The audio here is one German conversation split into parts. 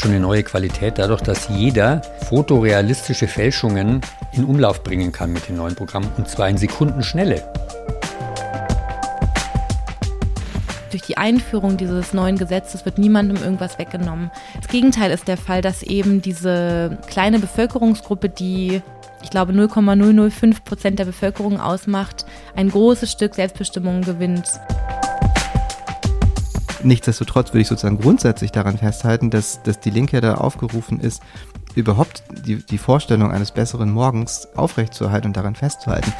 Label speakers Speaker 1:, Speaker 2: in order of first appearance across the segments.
Speaker 1: schon eine neue Qualität dadurch, dass jeder fotorealistische Fälschungen in Umlauf bringen kann mit dem neuen Programm und zwar in Sekundenschnelle.
Speaker 2: Durch die Einführung dieses neuen Gesetzes wird niemandem irgendwas weggenommen. Das Gegenteil ist der Fall, dass eben diese kleine Bevölkerungsgruppe, die ich glaube 0,005 Prozent der Bevölkerung ausmacht, ein großes Stück Selbstbestimmung gewinnt.
Speaker 3: Nichtsdestotrotz würde ich sozusagen grundsätzlich daran festhalten, dass, dass die Linke da aufgerufen ist, überhaupt die, die Vorstellung eines besseren Morgens aufrechtzuerhalten und daran festzuhalten.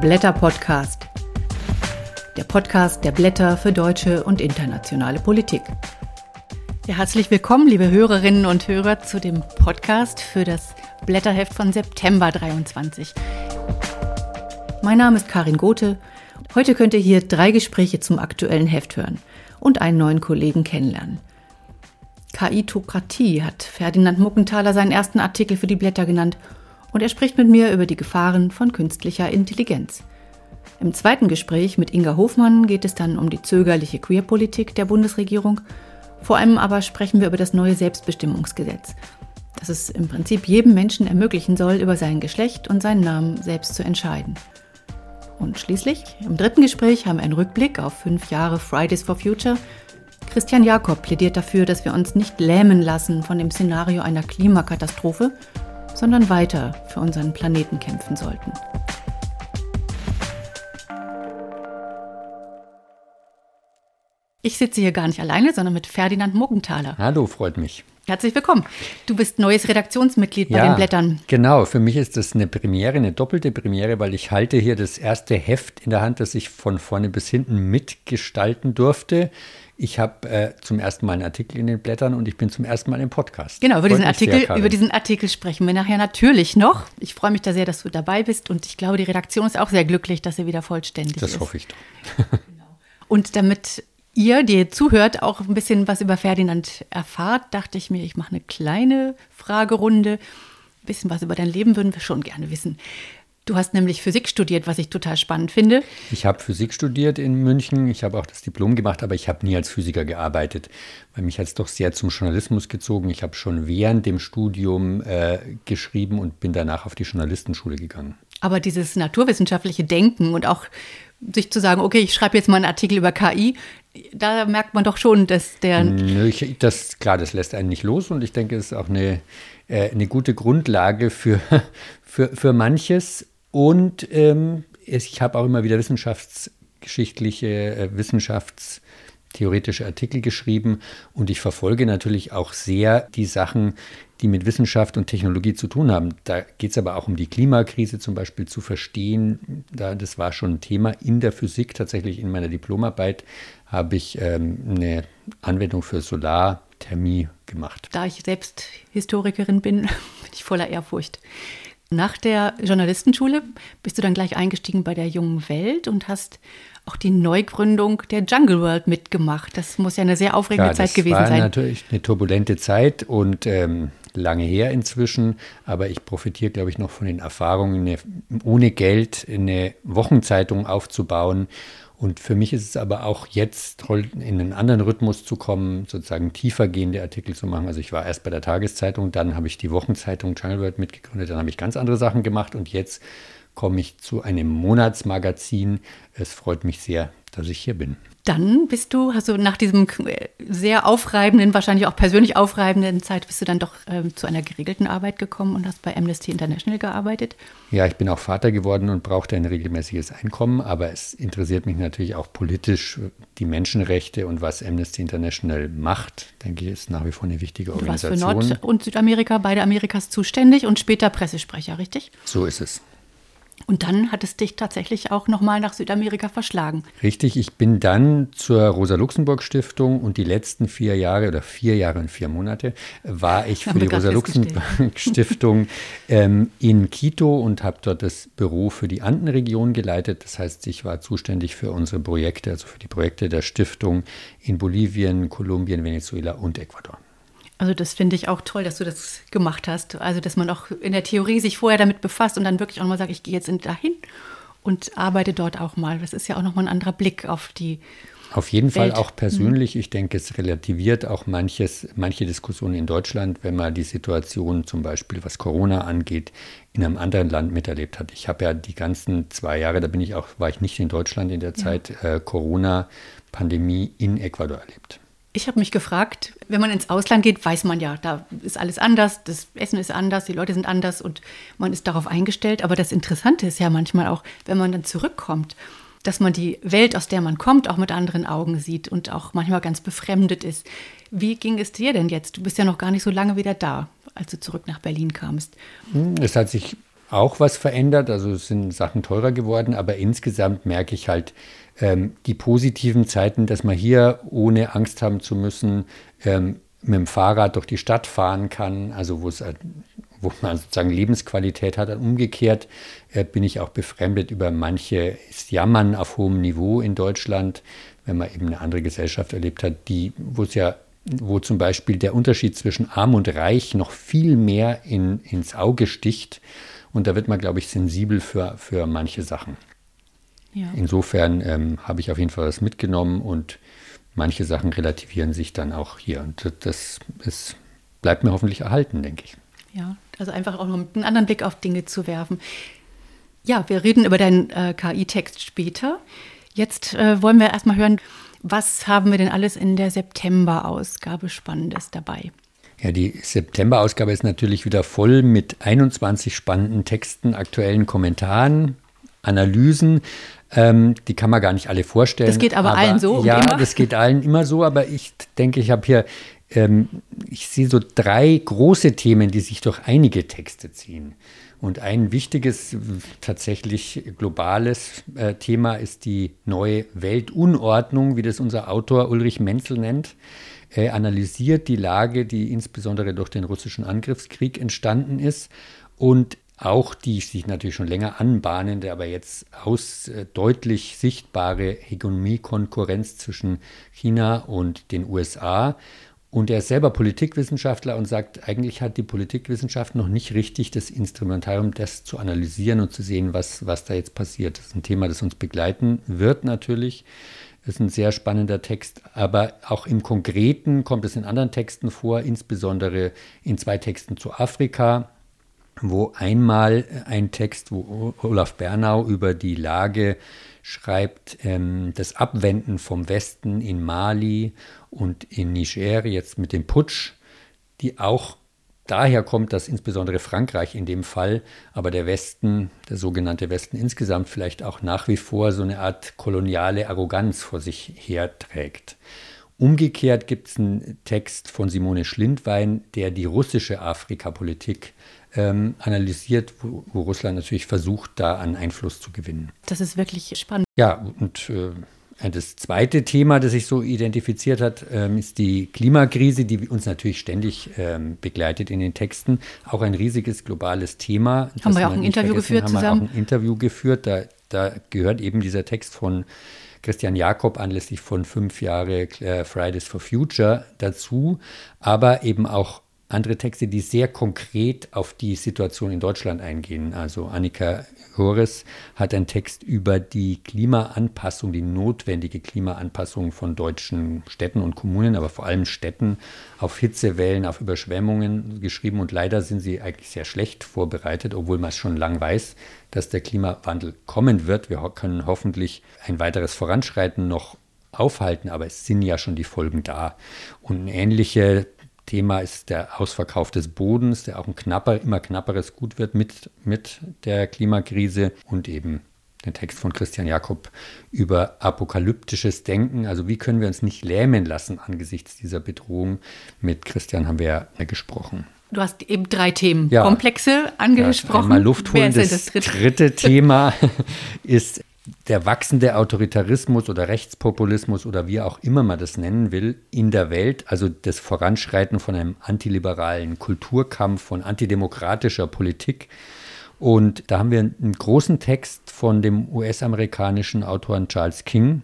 Speaker 4: Blätter Podcast. Der Podcast der Blätter für deutsche und internationale Politik. Ja, herzlich willkommen, liebe Hörerinnen und Hörer, zu dem Podcast für das Blätterheft von September 23. Mein Name ist Karin Gothe. Heute könnt ihr hier drei Gespräche zum aktuellen Heft hören und einen neuen Kollegen kennenlernen. KI-Tokratie hat Ferdinand Muckenthaler seinen ersten Artikel für die Blätter genannt und er spricht mit mir über die Gefahren von künstlicher Intelligenz. Im zweiten Gespräch mit Inga Hofmann geht es dann um die zögerliche Queerpolitik der Bundesregierung. Vor allem aber sprechen wir über das neue Selbstbestimmungsgesetz, das es im Prinzip jedem Menschen ermöglichen soll, über sein Geschlecht und seinen Namen selbst zu entscheiden. Und schließlich, im dritten Gespräch haben wir einen Rückblick auf fünf Jahre Fridays for Future. Christian Jakob plädiert dafür, dass wir uns nicht lähmen lassen von dem Szenario einer Klimakatastrophe, sondern weiter für unseren Planeten kämpfen sollten. Ich sitze hier gar nicht alleine, sondern mit Ferdinand Muggenthaler.
Speaker 1: Hallo, freut mich.
Speaker 4: Herzlich willkommen. Du bist neues Redaktionsmitglied bei
Speaker 1: ja,
Speaker 4: den Blättern.
Speaker 1: Genau, für mich ist das eine Premiere, eine doppelte Premiere, weil ich halte hier das erste Heft in der Hand, das ich von vorne bis hinten mitgestalten durfte. Ich habe äh, zum ersten Mal einen Artikel in den Blättern und ich bin zum ersten Mal im Podcast.
Speaker 4: Genau, über diesen, Artikel, sehr, über diesen Artikel sprechen wir nachher natürlich noch. Ich freue mich da sehr, dass du dabei bist und ich glaube, die Redaktion ist auch sehr glücklich, dass sie wieder vollständig
Speaker 1: das
Speaker 4: ist.
Speaker 1: Das hoffe ich doch.
Speaker 4: genau. Und damit ihr, die ihr zuhört, auch ein bisschen was über Ferdinand erfahrt, dachte ich mir, ich mache eine kleine Fragerunde. Ein bisschen was über dein Leben würden wir schon gerne wissen. Du hast nämlich Physik studiert, was ich total spannend finde.
Speaker 1: Ich habe Physik studiert in München. Ich habe auch das Diplom gemacht, aber ich habe nie als Physiker gearbeitet, weil mich hat es doch sehr zum Journalismus gezogen. Ich habe schon während dem Studium äh, geschrieben und bin danach auf die Journalistenschule gegangen.
Speaker 4: Aber dieses naturwissenschaftliche Denken und auch sich zu sagen, okay, ich schreibe jetzt mal einen Artikel über KI, da merkt man doch schon, dass der.
Speaker 1: Nö, ich, das, klar, das lässt einen nicht los und ich denke, es ist auch eine, äh, eine gute Grundlage für, für, für manches. Und ähm, ich habe auch immer wieder wissenschaftsgeschichtliche, äh, wissenschaftstheoretische Artikel geschrieben und ich verfolge natürlich auch sehr die Sachen, die mit Wissenschaft und Technologie zu tun haben. Da geht es aber auch um die Klimakrise zum Beispiel zu verstehen. Da, das war schon ein Thema in der Physik. Tatsächlich in meiner Diplomarbeit habe ich ähm, eine Anwendung für Solarthermie gemacht.
Speaker 4: Da ich selbst Historikerin bin, bin ich voller Ehrfurcht. Nach der Journalistenschule bist du dann gleich eingestiegen bei der Jungen Welt und hast auch die Neugründung der Jungle World mitgemacht. Das muss ja eine sehr aufregende ja, Zeit gewesen sein. Das war
Speaker 1: natürlich eine turbulente Zeit und ähm, lange her inzwischen, aber ich profitiere, glaube ich, noch von den Erfahrungen, eine, ohne Geld eine Wochenzeitung aufzubauen und für mich ist es aber auch jetzt toll, in einen anderen Rhythmus zu kommen, sozusagen tiefer gehende Artikel zu machen. Also ich war erst bei der Tageszeitung, dann habe ich die Wochenzeitung Jungle World mitgegründet, dann habe ich ganz andere Sachen gemacht und jetzt komme ich zu einem Monatsmagazin. Es freut mich sehr, dass ich hier bin
Speaker 4: dann bist du, hast du nach diesem sehr aufreibenden, wahrscheinlich auch persönlich aufreibenden Zeit, bist du dann doch ähm, zu einer geregelten Arbeit gekommen und hast bei Amnesty International gearbeitet?
Speaker 1: Ja, ich bin auch Vater geworden und brauchte ein regelmäßiges Einkommen, aber es interessiert mich natürlich auch politisch die Menschenrechte und was Amnesty International macht, denke ich, ist nach wie vor eine wichtige Organisation.
Speaker 4: Du warst für Nord- und Südamerika, beide Amerikas zuständig und später Pressesprecher, richtig?
Speaker 1: So ist es.
Speaker 4: Und dann hat es dich tatsächlich auch nochmal nach Südamerika verschlagen.
Speaker 1: Richtig, ich bin dann zur Rosa-Luxemburg-Stiftung und die letzten vier Jahre oder vier Jahre und vier Monate war ich für die Rosa-Luxemburg-Stiftung ähm, in Quito und habe dort das Büro für die Andenregion geleitet. Das heißt, ich war zuständig für unsere Projekte, also für die Projekte der Stiftung in Bolivien, Kolumbien, Venezuela und Ecuador.
Speaker 4: Also das finde ich auch toll, dass du das gemacht hast. Also dass man auch in der Theorie sich vorher damit befasst und dann wirklich auch mal sagt, ich gehe jetzt dahin und arbeite dort auch mal. Das ist ja auch nochmal ein anderer Blick auf die
Speaker 1: Auf jeden Welt. Fall auch persönlich. Ich denke, es relativiert auch manches, manche Diskussionen in Deutschland, wenn man die Situation zum Beispiel, was Corona angeht, in einem anderen Land miterlebt hat. Ich habe ja die ganzen zwei Jahre, da bin ich auch, war ich nicht in Deutschland in der Zeit, ja. äh, Corona-Pandemie in Ecuador erlebt.
Speaker 4: Ich habe mich gefragt, wenn man ins Ausland geht, weiß man ja, da ist alles anders, das Essen ist anders, die Leute sind anders und man ist darauf eingestellt. Aber das Interessante ist ja manchmal auch, wenn man dann zurückkommt, dass man die Welt, aus der man kommt, auch mit anderen Augen sieht und auch manchmal ganz befremdet ist. Wie ging es dir denn jetzt? Du bist ja noch gar nicht so lange wieder da, als du zurück nach Berlin kamst.
Speaker 1: Hm, es hat sich auch was verändert, also es sind Sachen teurer geworden, aber insgesamt merke ich halt, ähm, die positiven Zeiten, dass man hier ohne Angst haben zu müssen, ähm, mit dem Fahrrad durch die Stadt fahren kann, also wo es äh, wo man sozusagen Lebensqualität hat. Umgekehrt äh, bin ich auch befremdet über manches Jammern auf hohem Niveau in Deutschland, wenn man eben eine andere Gesellschaft erlebt hat, die, wo es ja, wo zum Beispiel der Unterschied zwischen Arm und Reich noch viel mehr in, ins Auge sticht. Und da wird man, glaube ich, sensibel für, für manche Sachen. Ja. Insofern ähm, habe ich auf jeden Fall was mitgenommen und manche Sachen relativieren sich dann auch hier. Und das ist, bleibt mir hoffentlich erhalten, denke ich.
Speaker 4: Ja, also einfach auch noch einen anderen Blick auf Dinge zu werfen. Ja, wir reden über deinen äh, KI-Text später. Jetzt äh, wollen wir erstmal hören, was haben wir denn alles in der September-Ausgabe Spannendes dabei?
Speaker 1: Ja, die September-Ausgabe ist natürlich wieder voll mit 21 spannenden Texten, aktuellen Kommentaren, Analysen. Ähm, die kann man gar nicht alle vorstellen. Das
Speaker 4: geht aber, aber allen so.
Speaker 1: Ja, das geht allen immer so, aber ich denke, ich habe hier, ähm, ich sehe so drei große Themen, die sich durch einige Texte ziehen. Und ein wichtiges, tatsächlich globales äh, Thema ist die neue Weltunordnung, wie das unser Autor Ulrich Menzel nennt. Er analysiert die Lage, die insbesondere durch den russischen Angriffskrieg entstanden ist und auch die sich natürlich schon länger anbahnende, aber jetzt aus äh, deutlich sichtbare Hegemoniekonkurrenz zwischen China und den USA. Und er ist selber Politikwissenschaftler und sagt, eigentlich hat die Politikwissenschaft noch nicht richtig das Instrumentarium, das zu analysieren und zu sehen, was, was da jetzt passiert. Das ist ein Thema, das uns begleiten wird natürlich. Das ist ein sehr spannender Text, aber auch im Konkreten kommt es in anderen Texten vor, insbesondere in zwei Texten zu Afrika wo einmal ein Text, wo Olaf Bernau über die Lage schreibt, ähm, das Abwenden vom Westen in Mali und in Niger, jetzt mit dem Putsch, die auch daher kommt, dass insbesondere Frankreich in dem Fall, aber der Westen, der sogenannte Westen insgesamt vielleicht auch nach wie vor so eine Art koloniale Arroganz vor sich herträgt. Umgekehrt gibt es einen Text von Simone Schlindwein, der die russische Afrikapolitik ähm, analysiert, wo, wo, Russland natürlich versucht, da an Einfluss zu gewinnen.
Speaker 4: Das ist wirklich spannend.
Speaker 1: Ja, und äh, das zweite Thema, das sich so identifiziert hat, ähm, ist die Klimakrise, die uns natürlich ständig ähm, begleitet in den Texten. Auch ein riesiges globales Thema.
Speaker 4: Haben wir auch ein Interview geführt
Speaker 1: haben zusammen. Haben auch ein Interview geführt. Da, da gehört eben dieser Text von Christian Jakob anlässlich von fünf Jahre Fridays for Future dazu, aber eben auch andere Texte, die sehr konkret auf die Situation in Deutschland eingehen. Also Annika Hores hat einen Text über die Klimaanpassung, die notwendige Klimaanpassung von deutschen Städten und Kommunen, aber vor allem Städten auf Hitzewellen, auf Überschwemmungen geschrieben. Und leider sind sie eigentlich sehr schlecht vorbereitet, obwohl man es schon lang weiß, dass der Klimawandel kommen wird. Wir können hoffentlich ein weiteres Voranschreiten noch aufhalten, aber es sind ja schon die Folgen da. Und ähnliche Thema ist der Ausverkauf des Bodens, der auch ein knapper, immer knapperes Gut wird mit, mit der Klimakrise und eben der Text von Christian Jakob über apokalyptisches Denken. Also wie können wir uns nicht lähmen lassen angesichts dieser Bedrohung? Mit Christian haben wir ja gesprochen.
Speaker 4: Du hast eben drei Themenkomplexe ja. angesprochen. Ja,
Speaker 1: einmal Luft holen. Das, das dritte? dritte Thema ist der wachsende Autoritarismus oder Rechtspopulismus oder wie auch immer man das nennen will, in der Welt, also das Voranschreiten von einem antiliberalen Kulturkampf, von antidemokratischer Politik. Und da haben wir einen großen Text von dem US-amerikanischen Autoren Charles King.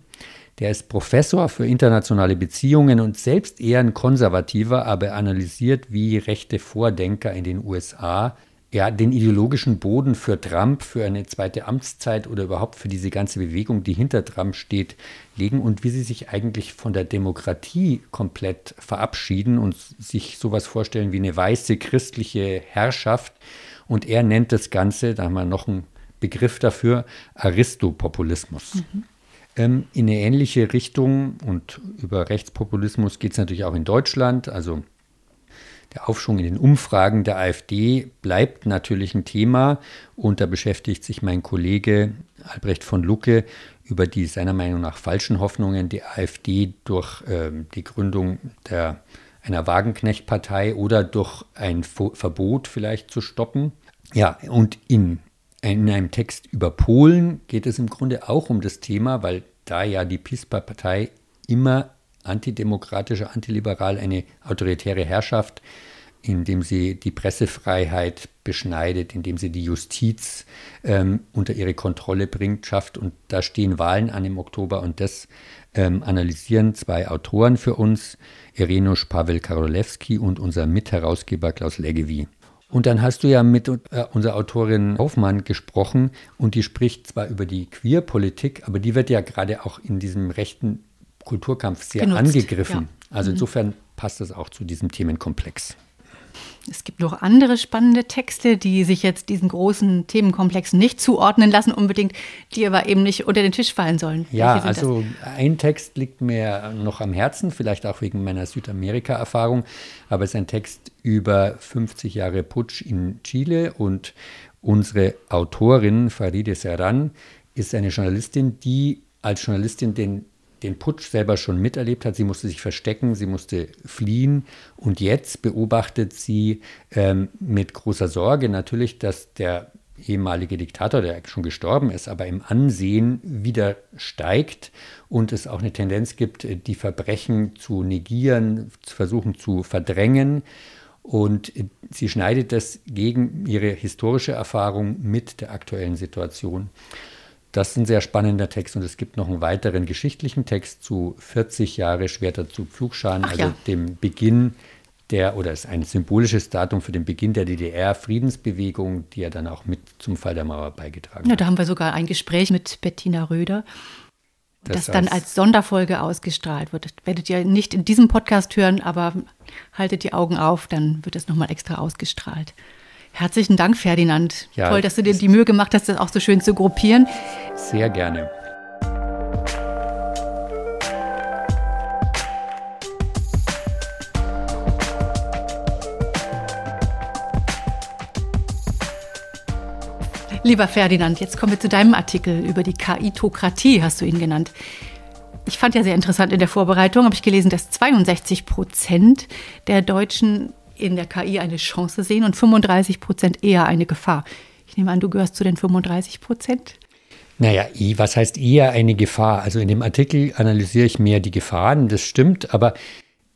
Speaker 1: Der ist Professor für internationale Beziehungen und selbst eher ein konservativer, aber analysiert, wie rechte Vordenker in den USA ja, den ideologischen Boden für Trump, für eine zweite Amtszeit oder überhaupt für diese ganze Bewegung, die hinter Trump steht, legen und wie sie sich eigentlich von der Demokratie komplett verabschieden und sich sowas vorstellen wie eine weiße christliche Herrschaft. Und er nennt das Ganze, da haben wir noch einen Begriff dafür, Aristopopulismus. Mhm. Ähm, in eine ähnliche Richtung und über Rechtspopulismus geht es natürlich auch in Deutschland. Also der Aufschwung in den Umfragen der AfD bleibt natürlich ein Thema und da beschäftigt sich mein Kollege Albrecht von Lucke über die seiner Meinung nach falschen Hoffnungen, die AfD durch ähm, die Gründung der, einer Wagenknecht-Partei oder durch ein Verbot vielleicht zu stoppen. Ja, und in, in einem Text über Polen geht es im Grunde auch um das Thema, weil da ja die PISPA-Partei immer antidemokratische, antiliberal eine autoritäre Herrschaft, indem sie die Pressefreiheit beschneidet, indem sie die Justiz ähm, unter ihre Kontrolle bringt, schafft. Und da stehen Wahlen an im Oktober und das ähm, analysieren zwei Autoren für uns, Irenusz Pavel Karolewski und unser Mitherausgeber Klaus Leggevi. Und dann hast du ja mit äh, unserer Autorin Hoffmann gesprochen und die spricht zwar über die Queerpolitik, aber die wird ja gerade auch in diesem rechten Kulturkampf sehr Genutzt, angegriffen. Ja. Also mhm. insofern passt das auch zu diesem Themenkomplex.
Speaker 4: Es gibt noch andere spannende Texte, die sich jetzt diesen großen Themenkomplexen nicht zuordnen lassen unbedingt, die aber eben nicht unter den Tisch fallen sollen.
Speaker 1: Ja, also das? ein Text liegt mir noch am Herzen, vielleicht auch wegen meiner Südamerika-Erfahrung, aber es ist ein Text über 50 Jahre Putsch in Chile und unsere Autorin Faride Serran ist eine Journalistin, die als Journalistin den den Putsch selber schon miterlebt hat. Sie musste sich verstecken, sie musste fliehen und jetzt beobachtet sie ähm, mit großer Sorge natürlich, dass der ehemalige Diktator, der schon gestorben ist, aber im Ansehen wieder steigt und es auch eine Tendenz gibt, die Verbrechen zu negieren, zu versuchen zu verdrängen. Und sie schneidet das gegen ihre historische Erfahrung mit der aktuellen Situation. Das ist ein sehr spannender Text und es gibt noch einen weiteren geschichtlichen Text zu 40 Jahre Schwerter zu Pflugscharen, also ja. dem Beginn der, oder ist ein symbolisches Datum für den Beginn der DDR-Friedensbewegung, die ja dann auch mit zum Fall der Mauer beigetragen
Speaker 4: hat. Ja, da haben wir sogar ein Gespräch mit Bettina Röder, das, das dann als Sonderfolge ausgestrahlt wird. Das werdet ihr nicht in diesem Podcast hören, aber haltet die Augen auf, dann wird es nochmal extra ausgestrahlt. Herzlichen Dank, Ferdinand. Ja, Toll, dass du dir die Mühe gemacht hast, das auch so schön zu gruppieren.
Speaker 1: Sehr gerne.
Speaker 4: Lieber Ferdinand, jetzt kommen wir zu deinem Artikel über die KI-Tokratie, hast du ihn genannt. Ich fand ja sehr interessant in der Vorbereitung, habe ich gelesen, dass 62 Prozent der Deutschen in der KI eine Chance sehen und 35 Prozent eher eine Gefahr. Ich nehme an, du gehörst zu den 35 Prozent.
Speaker 1: Naja, was heißt eher eine Gefahr? Also in dem Artikel analysiere ich mehr die Gefahren, das stimmt, aber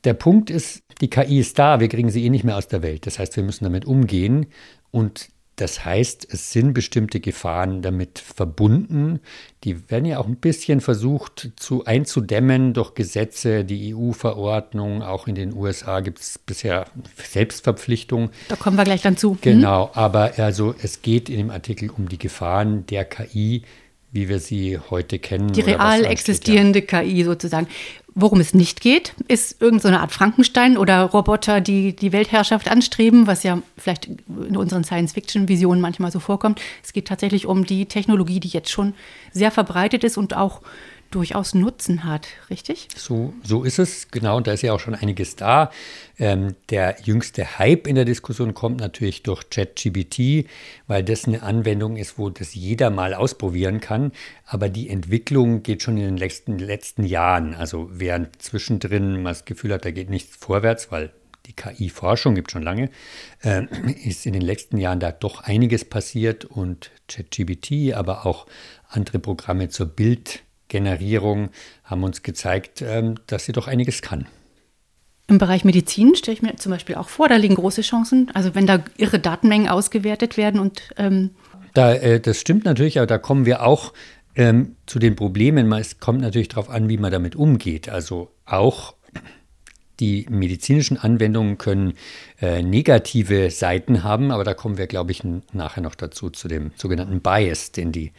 Speaker 1: der Punkt ist, die KI ist da, wir kriegen sie eh nicht mehr aus der Welt. Das heißt, wir müssen damit umgehen und das heißt, es sind bestimmte Gefahren damit verbunden. Die werden ja auch ein bisschen versucht zu einzudämmen durch Gesetze, die EU-Verordnung. Auch in den USA gibt es bisher Selbstverpflichtungen.
Speaker 4: Da kommen wir gleich dann zu. Hm?
Speaker 1: Genau, aber also es geht in dem Artikel um die Gefahren der KI, wie wir sie heute kennen.
Speaker 4: Die real existierende. KI sozusagen. Worum es nicht geht, ist irgendeine so Art Frankenstein oder Roboter, die die Weltherrschaft anstreben, was ja vielleicht in unseren Science-Fiction-Visionen manchmal so vorkommt. Es geht tatsächlich um die Technologie, die jetzt schon sehr verbreitet ist und auch durchaus Nutzen hat, richtig?
Speaker 1: So, so ist es, genau. Und da ist ja auch schon einiges da. Ähm, der jüngste Hype in der Diskussion kommt natürlich durch ChatGPT, weil das eine Anwendung ist, wo das jeder mal ausprobieren kann. Aber die Entwicklung geht schon in den letzten, letzten Jahren. Also während zwischendrin man das Gefühl hat, da geht nichts vorwärts, weil die KI-Forschung gibt schon lange, äh, ist in den letzten Jahren da doch einiges passiert und ChatGPT, aber auch andere Programme zur Bild- Generierung haben uns gezeigt, ähm, dass sie doch einiges kann.
Speaker 4: Im Bereich Medizin stelle ich mir zum Beispiel auch vor, da liegen große Chancen. Also wenn da irre Datenmengen ausgewertet werden und ähm
Speaker 1: da, äh, das stimmt natürlich, aber da kommen wir auch ähm, zu den Problemen. Es kommt natürlich darauf an, wie man damit umgeht. Also auch Die medizinischen Anwendungen können äh, negative Seiten haben, aber da kommen wir, glaube ich, nachher noch dazu, zu dem sogenannten Bias, den die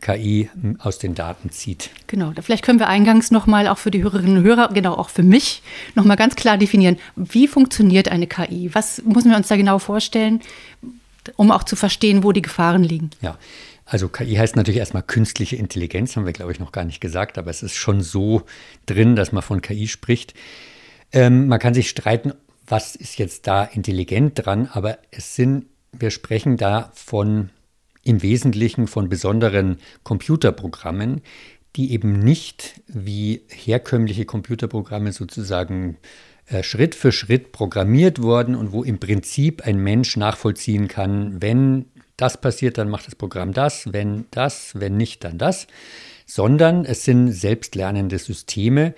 Speaker 1: KI aus den Daten zieht.
Speaker 4: Genau, vielleicht können wir eingangs nochmal auch für die Hörerinnen und Hörer, genau auch für mich, nochmal ganz klar definieren, wie funktioniert eine KI? Was müssen wir uns da genau vorstellen, um auch zu verstehen, wo die Gefahren liegen?
Speaker 1: Ja, also KI heißt natürlich erstmal künstliche Intelligenz, haben wir, glaube ich, noch gar nicht gesagt, aber es ist schon so drin, dass man von KI spricht. Ähm, man kann sich streiten, was ist jetzt da intelligent dran, aber es sind, wir sprechen da von im Wesentlichen von besonderen Computerprogrammen, die eben nicht wie herkömmliche Computerprogramme sozusagen äh, Schritt für Schritt programmiert wurden und wo im Prinzip ein Mensch nachvollziehen kann, wenn das passiert, dann macht das Programm das, wenn das, wenn nicht, dann das, sondern es sind selbstlernende Systeme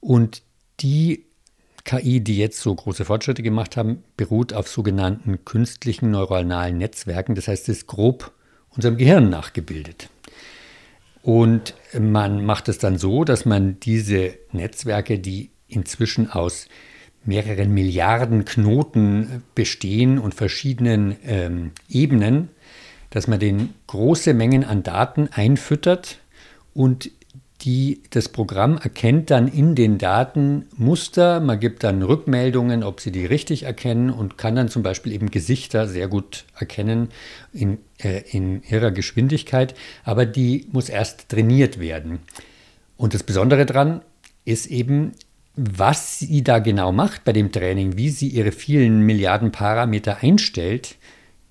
Speaker 1: und die KI, die jetzt so große Fortschritte gemacht haben, beruht auf sogenannten künstlichen neuronalen Netzwerken. Das heißt, es ist grob unserem Gehirn nachgebildet. Und man macht es dann so, dass man diese Netzwerke, die inzwischen aus mehreren Milliarden Knoten bestehen und verschiedenen ähm, Ebenen, dass man den große Mengen an Daten einfüttert und die, das Programm erkennt dann in den Daten Muster, man gibt dann Rückmeldungen, ob sie die richtig erkennen und kann dann zum Beispiel eben Gesichter sehr gut erkennen in, äh, in ihrer Geschwindigkeit, aber die muss erst trainiert werden. Und das Besondere daran ist eben, was sie da genau macht bei dem Training, wie sie ihre vielen Milliarden Parameter einstellt,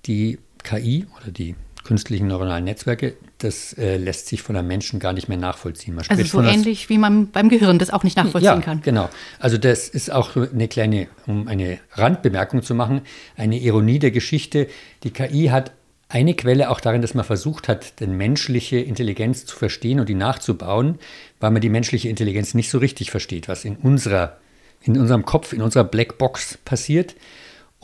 Speaker 1: die KI oder die künstlichen neuronalen Netzwerke, das äh, lässt sich von einem Menschen gar nicht mehr nachvollziehen.
Speaker 4: Man also so ähnlich wie man beim Gehirn das auch nicht nachvollziehen
Speaker 1: ja,
Speaker 4: kann.
Speaker 1: Genau. Also das ist auch eine kleine, um eine Randbemerkung zu machen, eine Ironie der Geschichte. Die KI hat eine Quelle auch darin, dass man versucht hat, die menschliche Intelligenz zu verstehen und die nachzubauen, weil man die menschliche Intelligenz nicht so richtig versteht, was in unserer, in unserem Kopf, in unserer Blackbox passiert.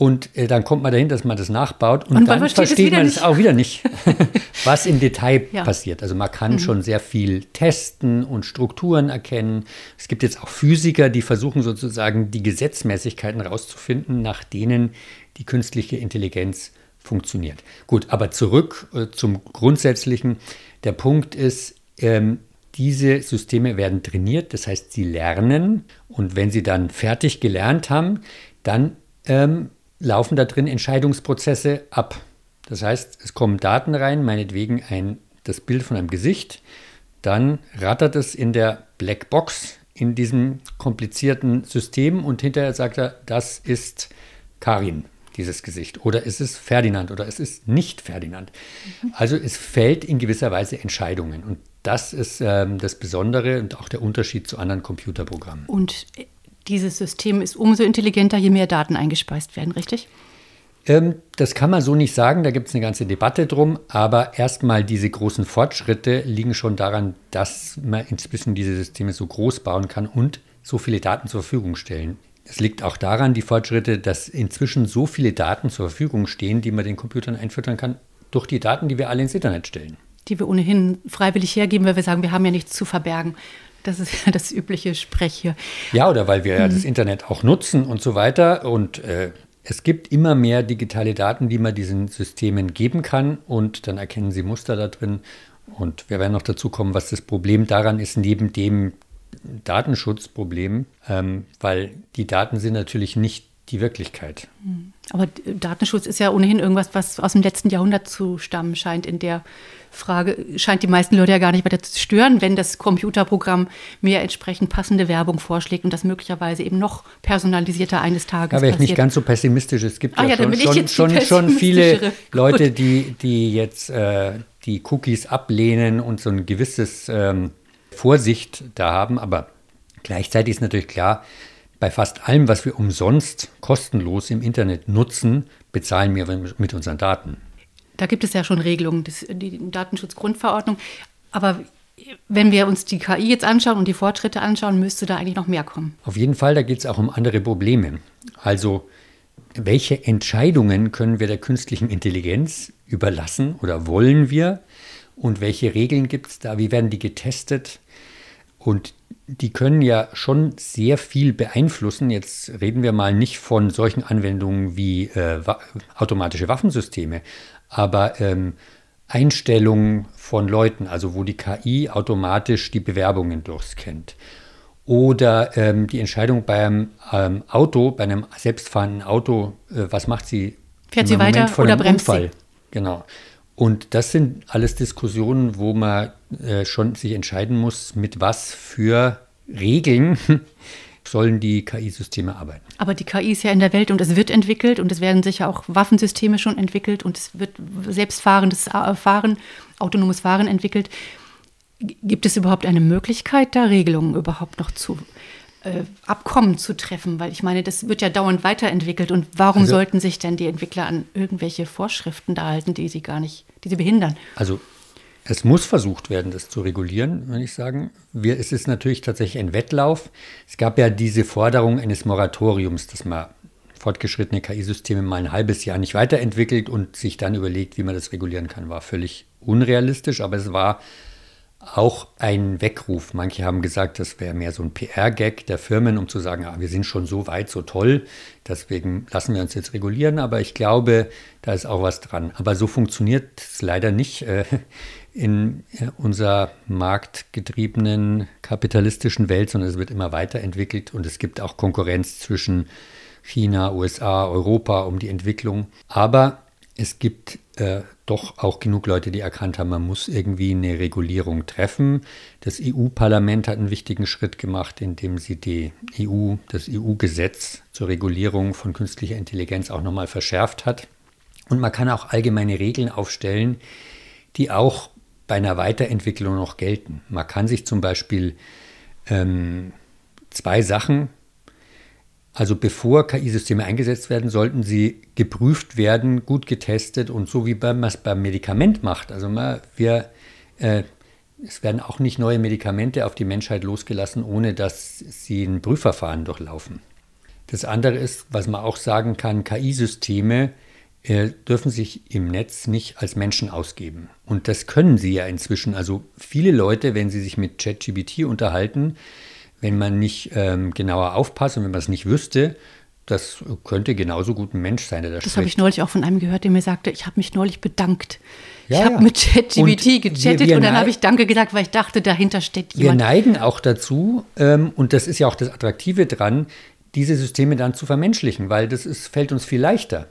Speaker 1: Und äh, dann kommt man dahin, dass man das nachbaut und, und dann versteht man es auch wieder nicht, was im Detail ja. passiert. Also man kann mhm. schon sehr viel testen und Strukturen erkennen. Es gibt jetzt auch Physiker, die versuchen sozusagen die Gesetzmäßigkeiten rauszufinden, nach denen die künstliche Intelligenz funktioniert. Gut, aber zurück äh, zum Grundsätzlichen. Der Punkt ist, ähm, diese Systeme werden trainiert, das heißt, sie lernen und wenn sie dann fertig gelernt haben, dann ähm, laufen da drin Entscheidungsprozesse ab. Das heißt, es kommen Daten rein, meinetwegen ein, das Bild von einem Gesicht, dann rattert es in der Blackbox in diesem komplizierten System und hinterher sagt er, das ist Karin, dieses Gesicht. Oder es ist Ferdinand oder es ist nicht Ferdinand. Also es fällt in gewisser Weise Entscheidungen. Und das ist ähm, das Besondere und auch der Unterschied zu anderen Computerprogrammen.
Speaker 4: Und dieses System ist umso intelligenter, je mehr Daten eingespeist werden, richtig?
Speaker 1: Ähm, das kann man so nicht sagen, da gibt es eine ganze Debatte drum, aber erstmal diese großen Fortschritte liegen schon daran, dass man inzwischen diese Systeme so groß bauen kann und so viele Daten zur Verfügung stellen. Es liegt auch daran, die Fortschritte, dass inzwischen so viele Daten zur Verfügung stehen, die man den Computern einfüttern kann, durch die Daten, die wir alle ins Internet stellen.
Speaker 4: Die wir ohnehin freiwillig hergeben, weil wir sagen, wir haben ja nichts zu verbergen. Das ist ja das übliche Sprech hier.
Speaker 1: Ja, oder weil wir ja das Internet auch nutzen und so weiter. Und äh, es gibt immer mehr digitale Daten, die man diesen Systemen geben kann. Und dann erkennen sie Muster da drin. Und wir werden noch dazu kommen, was das Problem daran ist, neben dem Datenschutzproblem, ähm, weil die Daten sind natürlich nicht die Wirklichkeit.
Speaker 4: Aber Datenschutz ist ja ohnehin irgendwas, was aus dem letzten Jahrhundert zu stammen scheint. In der Frage scheint die meisten Leute ja gar nicht weiter zu stören, wenn das Computerprogramm mir entsprechend passende Werbung vorschlägt und das möglicherweise eben noch personalisierter eines Tages.
Speaker 1: Da wäre ich nicht ganz so pessimistisch. Es gibt ah, ja, schon, schon, schon, schon, viele Leute, die, die jetzt äh, die Cookies ablehnen und so ein gewisses ähm, Vorsicht da haben. Aber gleichzeitig ist natürlich klar, bei fast allem, was wir umsonst kostenlos im Internet nutzen, bezahlen wir mit unseren Daten.
Speaker 4: Da gibt es ja schon Regelungen, das, die Datenschutzgrundverordnung. Aber wenn wir uns die KI jetzt anschauen und die Fortschritte anschauen, müsste da eigentlich noch mehr kommen.
Speaker 1: Auf jeden Fall, da geht es auch um andere Probleme. Also, welche Entscheidungen können wir der künstlichen Intelligenz überlassen oder wollen wir? Und welche Regeln gibt es da? Wie werden die getestet? Und die können ja schon sehr viel beeinflussen. Jetzt reden wir mal nicht von solchen Anwendungen wie äh, wa automatische Waffensysteme, aber ähm, Einstellungen von Leuten, also wo die KI automatisch die Bewerbungen durchscannt. Oder ähm, die Entscheidung beim ähm, Auto, bei einem selbstfahrenden Auto, äh, was macht sie?
Speaker 4: Fährt sie weiter oder bremst Unfall? sie?
Speaker 1: Genau. Und das sind alles Diskussionen, wo man äh, schon sich entscheiden muss, mit was für Regeln sollen die KI-Systeme arbeiten.
Speaker 4: Aber die KI ist ja in der Welt und es wird entwickelt und es werden sicher auch Waffensysteme schon entwickelt und es wird selbstfahrendes Fahren, autonomes Fahren entwickelt. Gibt es überhaupt eine Möglichkeit, da Regelungen überhaupt noch zu äh, Abkommen zu treffen? Weil ich meine, das wird ja dauernd weiterentwickelt und warum also, sollten sich denn die Entwickler an irgendwelche Vorschriften da halten, die sie gar nicht, die sie behindern?
Speaker 1: Also es muss versucht werden, das zu regulieren, würde ich sagen. Wir, es ist natürlich tatsächlich ein Wettlauf. Es gab ja diese Forderung eines Moratoriums, dass man fortgeschrittene KI-Systeme mal ein halbes Jahr nicht weiterentwickelt und sich dann überlegt, wie man das regulieren kann. War völlig unrealistisch, aber es war auch ein Weckruf. Manche haben gesagt, das wäre mehr so ein PR-Gag der Firmen, um zu sagen, ah, wir sind schon so weit, so toll, deswegen lassen wir uns jetzt regulieren. Aber ich glaube, da ist auch was dran. Aber so funktioniert es leider nicht äh, in unserer marktgetriebenen kapitalistischen Welt, sondern es wird immer weiterentwickelt und es gibt auch Konkurrenz zwischen China, USA, Europa um die Entwicklung. Aber es gibt äh, doch auch genug Leute, die erkannt haben, man muss irgendwie eine Regulierung treffen. Das EU-Parlament hat einen wichtigen Schritt gemacht, indem sie die EU, das EU-Gesetz zur Regulierung von künstlicher Intelligenz auch nochmal verschärft hat. Und man kann auch allgemeine Regeln aufstellen, die auch bei einer Weiterentwicklung noch gelten. Man kann sich zum Beispiel ähm, zwei Sachen also bevor KI-Systeme eingesetzt werden, sollten sie geprüft werden, gut getestet und so wie man es beim Medikament macht. Also man, wir, äh, es werden auch nicht neue Medikamente auf die Menschheit losgelassen, ohne dass sie ein Prüfverfahren durchlaufen. Das andere ist, was man auch sagen kann, KI-Systeme äh, dürfen sich im Netz nicht als Menschen ausgeben. Und das können sie ja inzwischen. Also viele Leute, wenn sie sich mit ChatGPT unterhalten, wenn man nicht ähm, genauer aufpasst und wenn man es nicht wüsste, das könnte genauso gut ein Mensch sein, der
Speaker 4: das Das habe ich neulich auch von einem gehört, der mir sagte, ich habe mich neulich bedankt. Ja, ich habe ja. mit ChatGPT gechattet wir, wir und dann habe ich Danke gesagt, weil ich dachte, dahinter steckt
Speaker 1: jemand. Wir neigen auch dazu, ähm, und das ist ja auch das Attraktive dran, diese Systeme dann zu vermenschlichen, weil das ist, fällt uns viel leichter,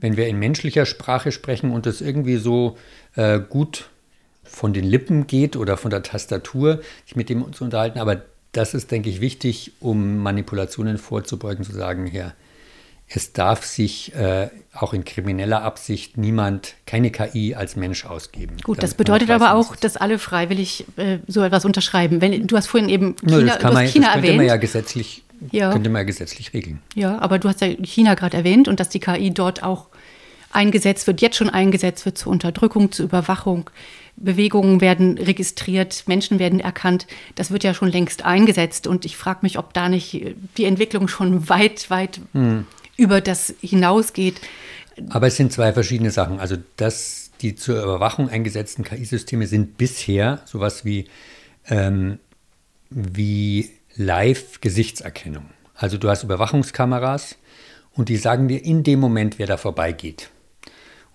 Speaker 1: wenn wir in menschlicher Sprache sprechen und das irgendwie so äh, gut von den Lippen geht oder von der Tastatur, sich mit dem zu unterhalten. Aber das ist, denke ich, wichtig, um Manipulationen vorzubeugen, zu sagen, ja, es darf sich äh, auch in krimineller Absicht niemand, keine KI als Mensch ausgeben.
Speaker 4: Gut, das bedeutet aber auch, dass alle freiwillig äh, so etwas unterschreiben. Wenn, du hast vorhin eben China,
Speaker 1: Nö, das kann man, China das könnte erwähnt. Man ja gesetzlich, ja. könnte man ja gesetzlich regeln.
Speaker 4: Ja, aber du hast ja China gerade erwähnt und dass die KI dort auch eingesetzt wird, jetzt schon eingesetzt wird zur Unterdrückung, zur Überwachung. Bewegungen werden registriert, Menschen werden erkannt. Das wird ja schon längst eingesetzt. Und ich frage mich, ob da nicht die Entwicklung schon weit, weit hm. über das hinausgeht.
Speaker 1: Aber es sind zwei verschiedene Sachen. Also das, die zur Überwachung eingesetzten KI-Systeme sind bisher sowas wie, ähm, wie Live-Gesichtserkennung. Also du hast Überwachungskameras und die sagen dir in dem Moment, wer da vorbeigeht.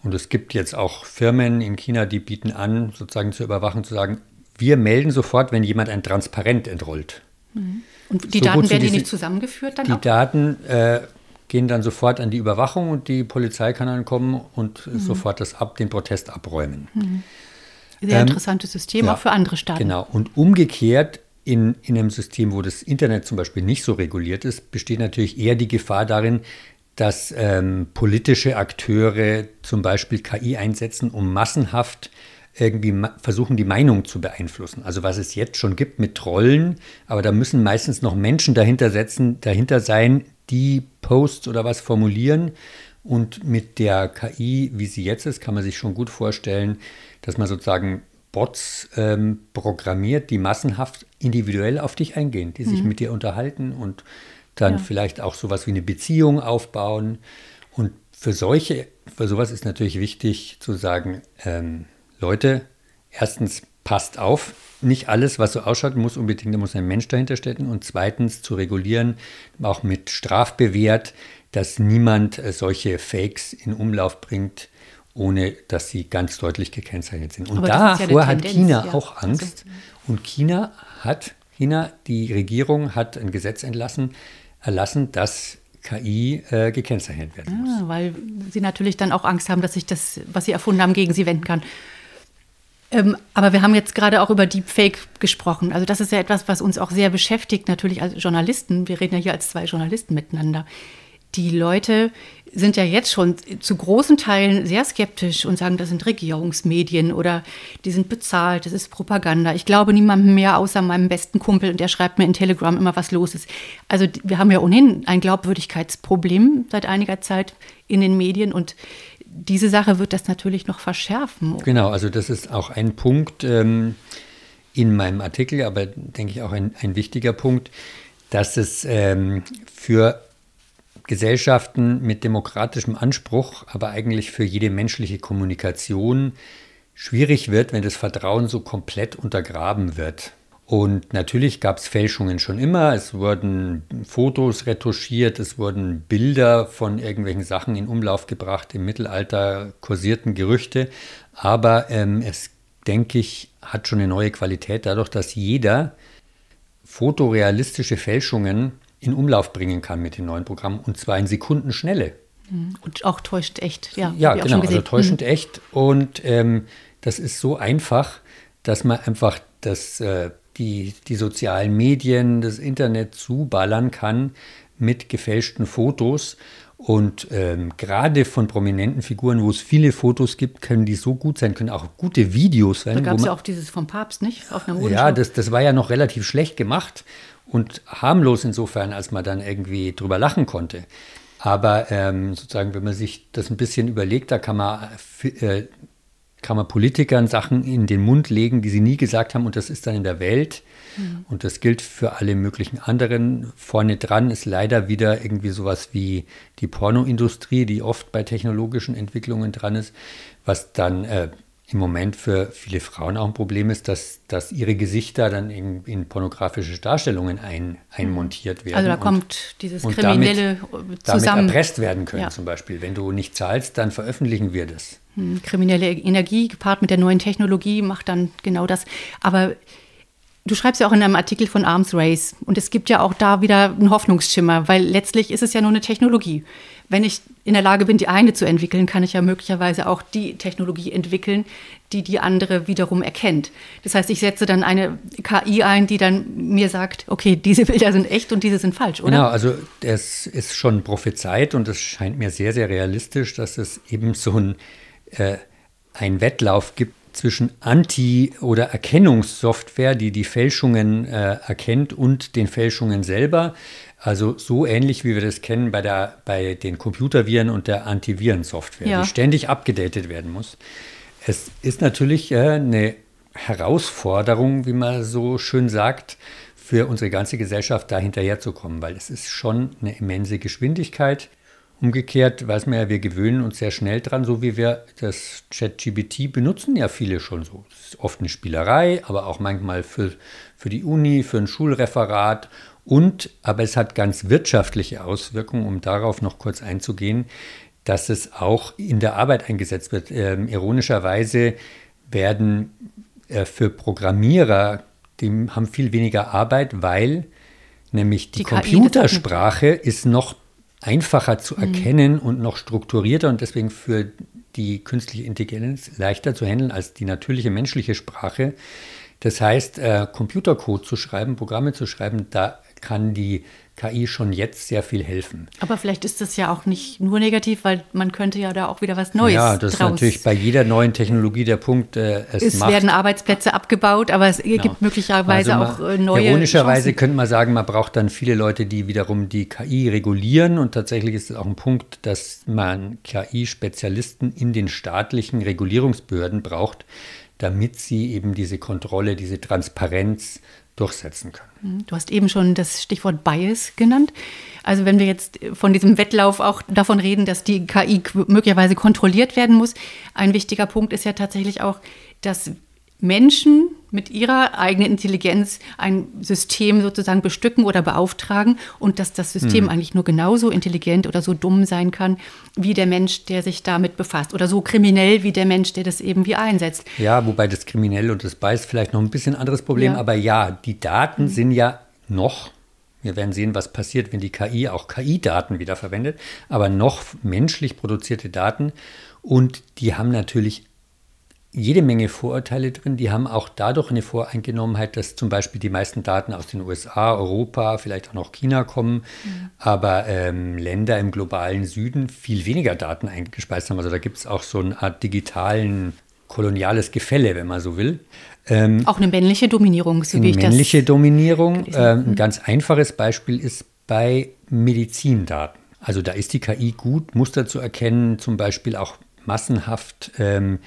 Speaker 1: Und es gibt jetzt auch Firmen in China, die bieten an, sozusagen zur Überwachung zu sagen, wir melden sofort, wenn jemand ein Transparent entrollt.
Speaker 4: Mhm. Und die so Daten werden die nicht zusammengeführt dann
Speaker 1: Die
Speaker 4: auch?
Speaker 1: Daten äh, gehen dann sofort an die Überwachung und die Polizei kann dann kommen und mhm. sofort das ab, den Protest abräumen.
Speaker 4: Mhm. Sehr ähm, interessantes System, ja, auch für andere Staaten.
Speaker 1: Genau. Und umgekehrt in, in einem System, wo das Internet zum Beispiel nicht so reguliert ist, besteht natürlich eher die Gefahr darin, dass ähm, politische Akteure zum Beispiel KI einsetzen, um massenhaft irgendwie versuchen, die Meinung zu beeinflussen. Also was es jetzt schon gibt mit Trollen, aber da müssen meistens noch Menschen dahinter setzen, dahinter sein, die Posts oder was formulieren. Und mit der KI, wie sie jetzt ist, kann man sich schon gut vorstellen, dass man sozusagen Bots ähm, programmiert, die massenhaft individuell auf dich eingehen, die sich mhm. mit dir unterhalten und dann ja. vielleicht auch sowas wie eine Beziehung aufbauen. Und für solche, für sowas ist natürlich wichtig zu sagen, ähm, Leute, erstens passt auf, nicht alles, was so ausschaut, muss unbedingt, da muss ein Mensch dahinter stecken. Und zweitens zu regulieren, auch mit Strafbewehrt, dass niemand äh, solche Fakes in Umlauf bringt, ohne dass sie ganz deutlich gekennzeichnet sind. Und davor ja hat China ja. auch Angst. Und China hat, China, die Regierung hat ein Gesetz entlassen, erlassen, dass KI äh, gekennzeichnet werden muss.
Speaker 4: Ah, weil sie natürlich dann auch Angst haben, dass sich das, was sie erfunden haben, gegen sie wenden kann. Ähm, aber wir haben jetzt gerade auch über Deepfake gesprochen. Also das ist ja etwas, was uns auch sehr beschäftigt, natürlich als Journalisten. Wir reden ja hier als zwei Journalisten miteinander. Die Leute sind ja jetzt schon zu großen Teilen sehr skeptisch und sagen, das sind Regierungsmedien oder die sind bezahlt, das ist Propaganda. Ich glaube niemandem mehr außer meinem besten Kumpel und der schreibt mir in Telegram immer, was los ist. Also wir haben ja ohnehin ein Glaubwürdigkeitsproblem seit einiger Zeit in den Medien und diese Sache wird das natürlich noch verschärfen.
Speaker 1: Genau, also das ist auch ein Punkt ähm, in meinem Artikel, aber denke ich auch ein, ein wichtiger Punkt, dass es ähm, für Gesellschaften mit demokratischem Anspruch, aber eigentlich für jede menschliche Kommunikation schwierig wird, wenn das Vertrauen so komplett untergraben wird. Und natürlich gab es Fälschungen schon immer. Es wurden Fotos retuschiert, es wurden Bilder von irgendwelchen Sachen in Umlauf gebracht. Im Mittelalter kursierten Gerüchte. Aber ähm, es, denke ich, hat schon eine neue Qualität dadurch, dass jeder fotorealistische Fälschungen in Umlauf bringen kann mit den neuen Programmen und zwar in Sekundenschnelle.
Speaker 4: Mhm. Und auch täuschend echt, ja.
Speaker 1: Ja, genau, also täuschend mhm. echt. Und ähm, das ist so einfach, dass man einfach das, äh, die, die sozialen Medien, das Internet zuballern kann mit gefälschten Fotos. Und ähm, gerade von prominenten Figuren, wo es viele Fotos gibt, können die so gut sein, können auch gute Videos sein.
Speaker 4: Da gab es ja auch dieses vom Papst, nicht?
Speaker 1: Auf einer Ja, das, das war ja noch relativ schlecht gemacht und harmlos insofern, als man dann irgendwie drüber lachen konnte. Aber ähm, sozusagen, wenn man sich das ein bisschen überlegt, da kann man, äh, kann man Politikern Sachen in den Mund legen, die sie nie gesagt haben, und das ist dann in der Welt. Mhm. Und das gilt für alle möglichen anderen. Vorne dran ist leider wieder irgendwie sowas wie die Pornoindustrie, die oft bei technologischen Entwicklungen dran ist, was dann äh, im Moment für viele Frauen auch ein Problem ist, dass, dass ihre Gesichter dann in, in pornografische Darstellungen ein, einmontiert werden.
Speaker 4: Also da kommt und, dieses Kriminelle
Speaker 1: damit, zusammen. Damit erpresst werden können ja. zum Beispiel. Wenn du nicht zahlst, dann veröffentlichen wir das.
Speaker 4: Hm, kriminelle Energie gepaart mit der neuen Technologie macht dann genau das. Aber Du schreibst ja auch in einem Artikel von Arms Race und es gibt ja auch da wieder einen Hoffnungsschimmer, weil letztlich ist es ja nur eine Technologie. Wenn ich in der Lage bin, die eine zu entwickeln, kann ich ja möglicherweise auch die Technologie entwickeln, die die andere wiederum erkennt. Das heißt, ich setze dann eine KI ein, die dann mir sagt, okay, diese Bilder sind echt und diese sind falsch, oder?
Speaker 1: Genau, also es ist schon prophezeit und es scheint mir sehr, sehr realistisch, dass es eben so ein, äh, ein Wettlauf gibt zwischen Anti- oder Erkennungssoftware, die die Fälschungen äh, erkennt, und den Fälschungen selber. Also so ähnlich wie wir das kennen bei, der, bei den Computerviren und der Antivirensoftware, ja. die ständig abgedatet werden muss. Es ist natürlich äh, eine Herausforderung, wie man so schön sagt, für unsere ganze Gesellschaft da hinterherzukommen, weil es ist schon eine immense Geschwindigkeit. Umgekehrt weiß man ja, wir gewöhnen uns sehr schnell dran, so wie wir das ChatGBT benutzen ja viele schon so. Es ist oft eine Spielerei, aber auch manchmal für, für die Uni, für ein Schulreferat. Und, aber es hat ganz wirtschaftliche Auswirkungen, um darauf noch kurz einzugehen, dass es auch in der Arbeit eingesetzt wird. Ähm, ironischerweise werden äh, für Programmierer, die haben viel weniger Arbeit, weil nämlich die, die Computersprache ist noch einfacher zu mhm. erkennen mhm. und noch strukturierter und deswegen für die künstliche Intelligenz leichter zu handeln als die natürliche menschliche Sprache. Das heißt, äh, Computercode zu schreiben, Programme zu schreiben, da kann die KI schon jetzt sehr viel helfen.
Speaker 4: Aber vielleicht ist das ja auch nicht nur negativ, weil man könnte ja da auch wieder was Neues
Speaker 1: Ja, das ist natürlich bei jeder neuen Technologie der Punkt. Äh,
Speaker 4: es, es werden Arbeitsplätze abgebaut, aber es genau. gibt möglicherweise also man, auch äh, neue.
Speaker 1: Ironischerweise Chancen. könnte man sagen, man braucht dann viele Leute, die wiederum die KI regulieren. Und tatsächlich ist es auch ein Punkt, dass man KI-Spezialisten in den staatlichen Regulierungsbehörden braucht, damit sie eben diese Kontrolle, diese Transparenz durchsetzen können.
Speaker 4: Mhm. Du hast eben schon das Stichwort Bias genannt. Also wenn wir jetzt von diesem Wettlauf auch davon reden, dass die KI möglicherweise kontrolliert werden muss, ein wichtiger Punkt ist ja tatsächlich auch, dass Menschen mit ihrer eigenen Intelligenz ein System sozusagen bestücken oder beauftragen und dass das System hm. eigentlich nur genauso intelligent oder so dumm sein kann wie der Mensch, der sich damit befasst oder so kriminell wie der Mensch, der das irgendwie einsetzt.
Speaker 1: Ja, wobei das kriminell und das beißt vielleicht noch ein bisschen anderes Problem, ja. aber ja, die Daten hm. sind ja noch wir werden sehen, was passiert, wenn die KI auch KI-Daten wieder verwendet, aber noch menschlich produzierte Daten. Und die haben natürlich jede Menge Vorurteile drin. Die haben auch dadurch eine Voreingenommenheit, dass zum Beispiel die meisten Daten aus den USA, Europa, vielleicht auch noch China kommen, mhm. aber ähm, Länder im globalen Süden viel weniger Daten eingespeist haben. Also da gibt es auch so eine Art digitalen koloniales Gefälle, wenn man so will.
Speaker 4: Ähm, auch eine männliche Dominierung,
Speaker 1: so wie ich das. Männliche Dominierung. Äh, ein ganz einfaches Beispiel ist bei Medizindaten. Also da ist die KI gut, Muster zu erkennen, zum Beispiel auch massenhaft. Ähm,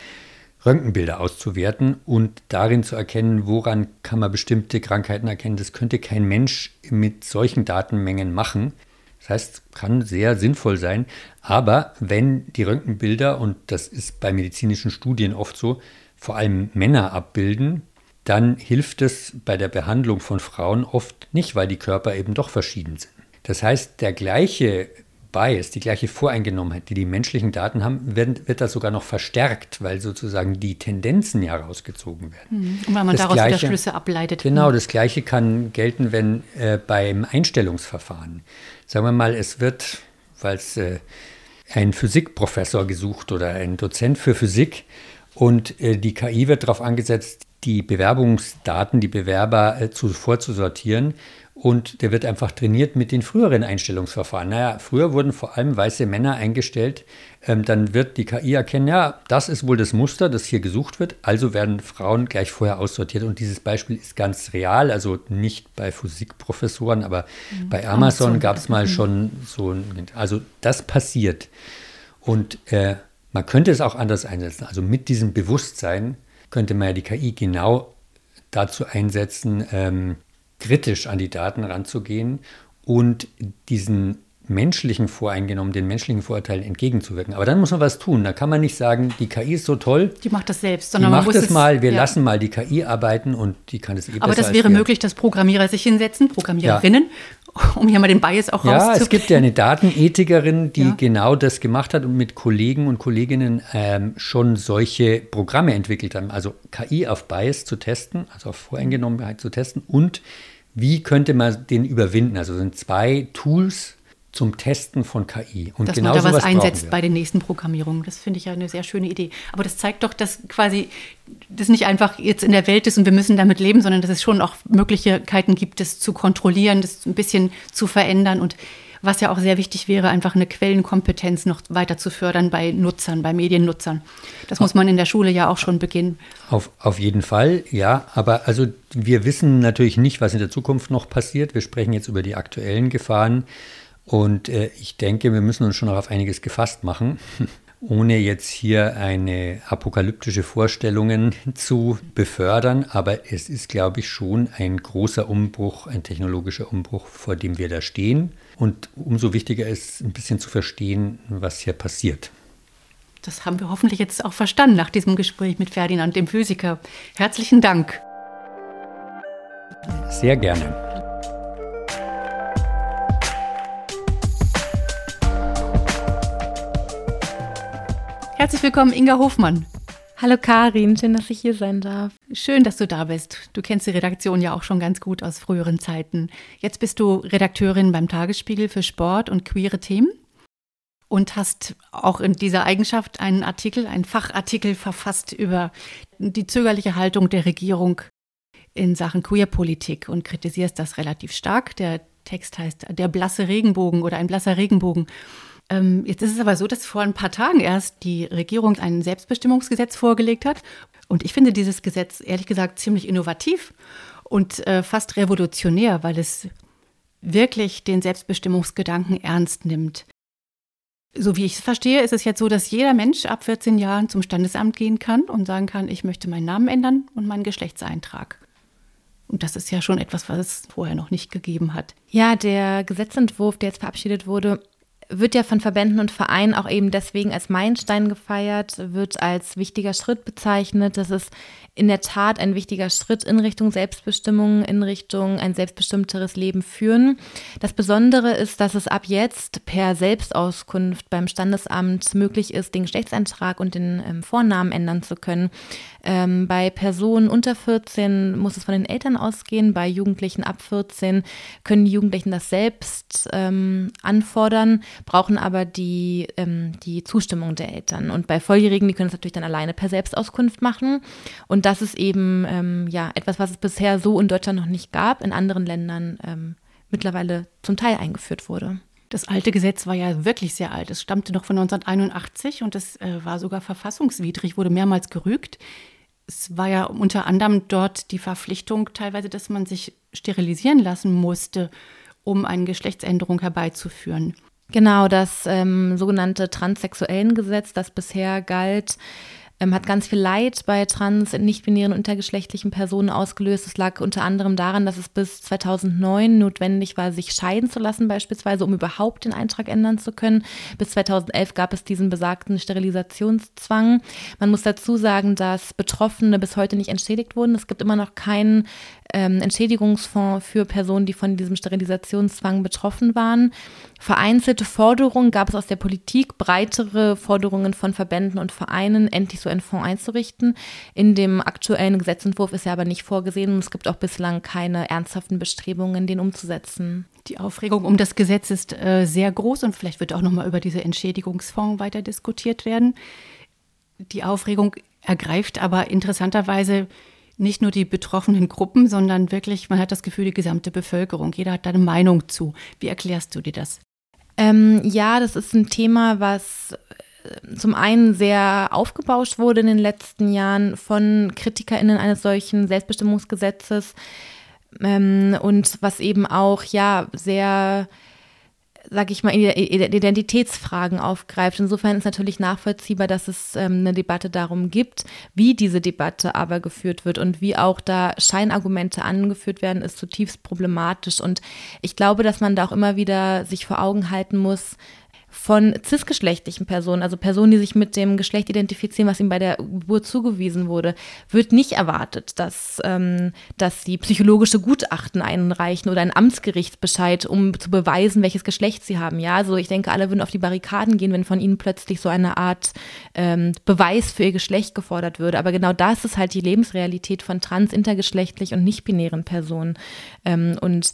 Speaker 1: Röntgenbilder auszuwerten und darin zu erkennen, woran kann man bestimmte Krankheiten erkennen. Das könnte kein Mensch mit solchen Datenmengen machen. Das heißt, kann sehr sinnvoll sein. Aber wenn die Röntgenbilder, und das ist bei medizinischen Studien oft so, vor allem Männer abbilden, dann hilft es bei der Behandlung von Frauen oft nicht, weil die Körper eben doch verschieden sind. Das heißt, der gleiche Bias, die gleiche Voreingenommenheit, die die menschlichen Daten haben, wird, wird das sogar noch verstärkt, weil sozusagen die Tendenzen ja rausgezogen werden.
Speaker 4: Mhm. Und weil man das daraus Gleiche, wieder Schlüsse ableitet.
Speaker 1: Genau, mhm. das Gleiche kann gelten, wenn äh, beim Einstellungsverfahren, sagen wir mal, es wird, weil es äh, ein Physikprofessor gesucht oder ein Dozent für Physik und äh, die KI wird darauf angesetzt, die Bewerbungsdaten, die Bewerber äh, zu, vorzusortieren und der wird einfach trainiert mit den früheren Einstellungsverfahren. Naja, früher wurden vor allem weiße Männer eingestellt. Ähm, dann wird die KI erkennen, ja, das ist wohl das Muster, das hier gesucht wird. Also werden Frauen gleich vorher aussortiert. Und dieses Beispiel ist ganz real, also nicht bei Physikprofessoren, aber mhm. bei Amazon gab es mal mhm. schon so ein, also das passiert. Und äh, man könnte es auch anders einsetzen. Also mit diesem Bewusstsein könnte man ja die KI genau dazu einsetzen, ähm, kritisch an die Daten ranzugehen und diesen menschlichen Voreingenommen, den menschlichen Vorurteilen entgegenzuwirken. Aber dann muss man was tun. Da kann man nicht sagen, die KI ist so toll.
Speaker 4: Die macht das selbst,
Speaker 1: sondern die man macht es mal, wir ja. lassen mal die KI arbeiten und die kann es eh
Speaker 4: Aber das wäre möglich, dass Programmierer sich hinsetzen, Programmiererinnen, ja. Um hier mal den Bias auch.
Speaker 1: Ja, es gibt ja eine Datenethikerin, die ja. genau das gemacht hat und mit Kollegen und Kolleginnen ähm, schon solche Programme entwickelt haben. Also KI auf Bias zu testen, also auf Voreingenommenheit zu testen und wie könnte man den überwinden? Also sind zwei Tools zum Testen von KI.
Speaker 4: Und dass genau man da was einsetzt bei den nächsten Programmierungen. Das finde ich ja eine sehr schöne Idee. Aber das zeigt doch, dass quasi das nicht einfach jetzt in der Welt ist und wir müssen damit leben, sondern dass es schon auch Möglichkeiten gibt, das zu kontrollieren, das ein bisschen zu verändern und was ja auch sehr wichtig wäre, einfach eine Quellenkompetenz noch weiter zu fördern bei Nutzern, bei Mediennutzern. Das muss man in der Schule ja auch schon beginnen.
Speaker 1: Auf, auf jeden Fall, ja. Aber also wir wissen natürlich nicht, was in der Zukunft noch passiert. Wir sprechen jetzt über die aktuellen Gefahren. Und äh, ich denke, wir müssen uns schon noch auf einiges gefasst machen, ohne jetzt hier eine apokalyptische Vorstellungen zu befördern. Aber es ist, glaube ich, schon ein großer Umbruch, ein technologischer Umbruch, vor dem wir da stehen. Und umso wichtiger ist, ein bisschen zu verstehen, was hier passiert.
Speaker 4: Das haben wir hoffentlich jetzt auch verstanden nach diesem Gespräch mit Ferdinand, dem Physiker. Herzlichen Dank.
Speaker 1: Sehr gerne.
Speaker 4: Herzlich willkommen, Inga Hofmann.
Speaker 2: Hallo Karin, schön, dass ich hier sein darf.
Speaker 4: Schön, dass du da bist. Du kennst die Redaktion ja auch schon ganz gut aus früheren Zeiten. Jetzt bist du Redakteurin beim Tagesspiegel für Sport und queere Themen und hast auch in dieser Eigenschaft einen Artikel, einen Fachartikel verfasst über die zögerliche Haltung der Regierung in Sachen Queerpolitik und kritisierst das relativ stark. Der Text heißt Der blasse Regenbogen oder ein blasser Regenbogen. Ähm, jetzt ist es aber so, dass vor ein paar Tagen erst die Regierung ein Selbstbestimmungsgesetz vorgelegt hat. Und ich finde dieses Gesetz ehrlich gesagt ziemlich innovativ und äh, fast revolutionär, weil es wirklich den Selbstbestimmungsgedanken ernst nimmt. So wie ich es verstehe, ist es jetzt so, dass jeder Mensch ab 14 Jahren zum Standesamt gehen kann und sagen kann, ich möchte meinen Namen ändern und meinen Geschlechtseintrag. Und das ist ja schon etwas, was es vorher noch nicht gegeben hat.
Speaker 2: Ja, der Gesetzentwurf, der jetzt verabschiedet wurde, wird ja von Verbänden und Vereinen auch eben deswegen als Meilenstein gefeiert, wird als wichtiger Schritt bezeichnet. Das ist in der Tat ein wichtiger Schritt in Richtung Selbstbestimmung, in Richtung ein selbstbestimmteres Leben führen. Das Besondere ist, dass es ab jetzt per Selbstauskunft beim Standesamt möglich ist, den Geschlechtseintrag und den ähm, Vornamen ändern zu können. Ähm, bei Personen unter 14 muss es von den Eltern ausgehen, bei Jugendlichen ab 14 können die Jugendlichen das selbst ähm, anfordern, brauchen aber die, ähm, die Zustimmung der Eltern. Und bei Volljährigen, die können es natürlich dann alleine per Selbstauskunft machen. Und das ist eben ähm, ja etwas, was es bisher so in Deutschland noch nicht gab, in anderen Ländern ähm, mittlerweile zum Teil eingeführt wurde.
Speaker 4: Das alte Gesetz war ja wirklich sehr alt. Es stammte noch von 1981 und es äh, war sogar verfassungswidrig, wurde mehrmals gerügt. Es war ja unter anderem dort die Verpflichtung teilweise, dass man sich sterilisieren lassen musste, um eine Geschlechtsänderung herbeizuführen.
Speaker 2: Genau, das ähm, sogenannte Transsexuellengesetz, das bisher galt, ähm, hat ganz viel Leid bei trans-, nicht-binären, intergeschlechtlichen Personen ausgelöst. Es lag unter anderem daran, dass es bis 2009 notwendig war, sich scheiden zu lassen, beispielsweise, um überhaupt den Eintrag ändern zu können. Bis 2011 gab es diesen besagten Sterilisationszwang. Man muss dazu sagen, dass Betroffene bis heute nicht entschädigt wurden. Es gibt immer noch keinen ähm, Entschädigungsfonds für Personen, die von diesem Sterilisationszwang betroffen waren. Vereinzelte Forderungen gab es aus der Politik, breitere Forderungen von Verbänden und Vereinen, endlich so einen Fonds einzurichten. In dem aktuellen Gesetzentwurf ist er aber nicht vorgesehen und es gibt auch bislang keine ernsthaften Bestrebungen, den umzusetzen.
Speaker 4: Die Aufregung um das Gesetz ist äh, sehr groß und vielleicht wird auch noch mal über diese Entschädigungsfonds weiter diskutiert werden. Die Aufregung ergreift aber interessanterweise nicht nur die betroffenen Gruppen, sondern wirklich, man hat das Gefühl, die gesamte Bevölkerung. Jeder hat da eine Meinung zu. Wie erklärst du dir das?
Speaker 2: Ähm, ja, das ist ein Thema, was zum einen sehr aufgebauscht wurde in den letzten Jahren von KritikerInnen eines solchen Selbstbestimmungsgesetzes ähm, und was eben auch ja sehr sag ich mal, Identitätsfragen aufgreift. Insofern ist natürlich nachvollziehbar, dass es ähm, eine Debatte darum gibt, wie diese Debatte aber geführt wird und wie auch da Scheinargumente angeführt werden, ist zutiefst problematisch. Und ich glaube, dass man da auch immer wieder sich vor Augen halten muss, von cisgeschlechtlichen Personen, also Personen, die sich mit dem Geschlecht identifizieren, was ihnen bei der Geburt zugewiesen wurde, wird nicht erwartet, dass, ähm, dass sie psychologische Gutachten einreichen oder einen Amtsgerichtsbescheid, um zu beweisen, welches Geschlecht sie haben. Ja, also ich denke, alle würden auf die Barrikaden gehen, wenn von ihnen plötzlich so eine Art ähm, Beweis für ihr Geschlecht gefordert würde. Aber genau das ist halt die Lebensrealität von trans, intergeschlechtlich und nicht-binären Personen. Ähm, und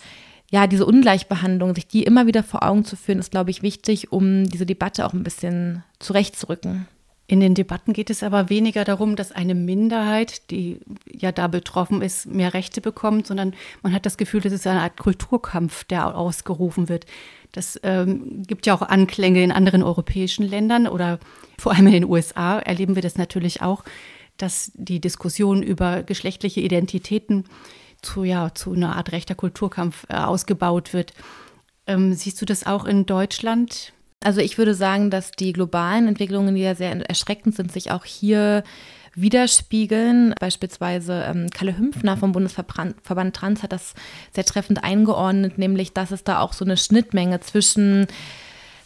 Speaker 2: ja, diese Ungleichbehandlung, sich die immer wieder vor Augen zu führen, ist, glaube ich, wichtig, um diese Debatte auch ein bisschen zurechtzurücken.
Speaker 4: In den Debatten geht es aber weniger darum, dass eine Minderheit, die ja da betroffen ist, mehr Rechte bekommt, sondern man hat das Gefühl, das ist eine Art Kulturkampf, der ausgerufen wird. Das ähm, gibt ja auch Anklänge in anderen europäischen Ländern oder vor allem in den USA erleben wir das natürlich auch, dass die Diskussion über geschlechtliche Identitäten zu, ja, zu einer Art rechter Kulturkampf äh, ausgebaut wird. Ähm, siehst du das auch in Deutschland?
Speaker 2: Also ich würde sagen, dass die globalen Entwicklungen, die ja sehr erschreckend sind, sich auch hier widerspiegeln. Beispielsweise ähm, Kalle Hümpfner vom Bundesverband Trans hat das sehr treffend eingeordnet, nämlich dass es da auch so eine Schnittmenge zwischen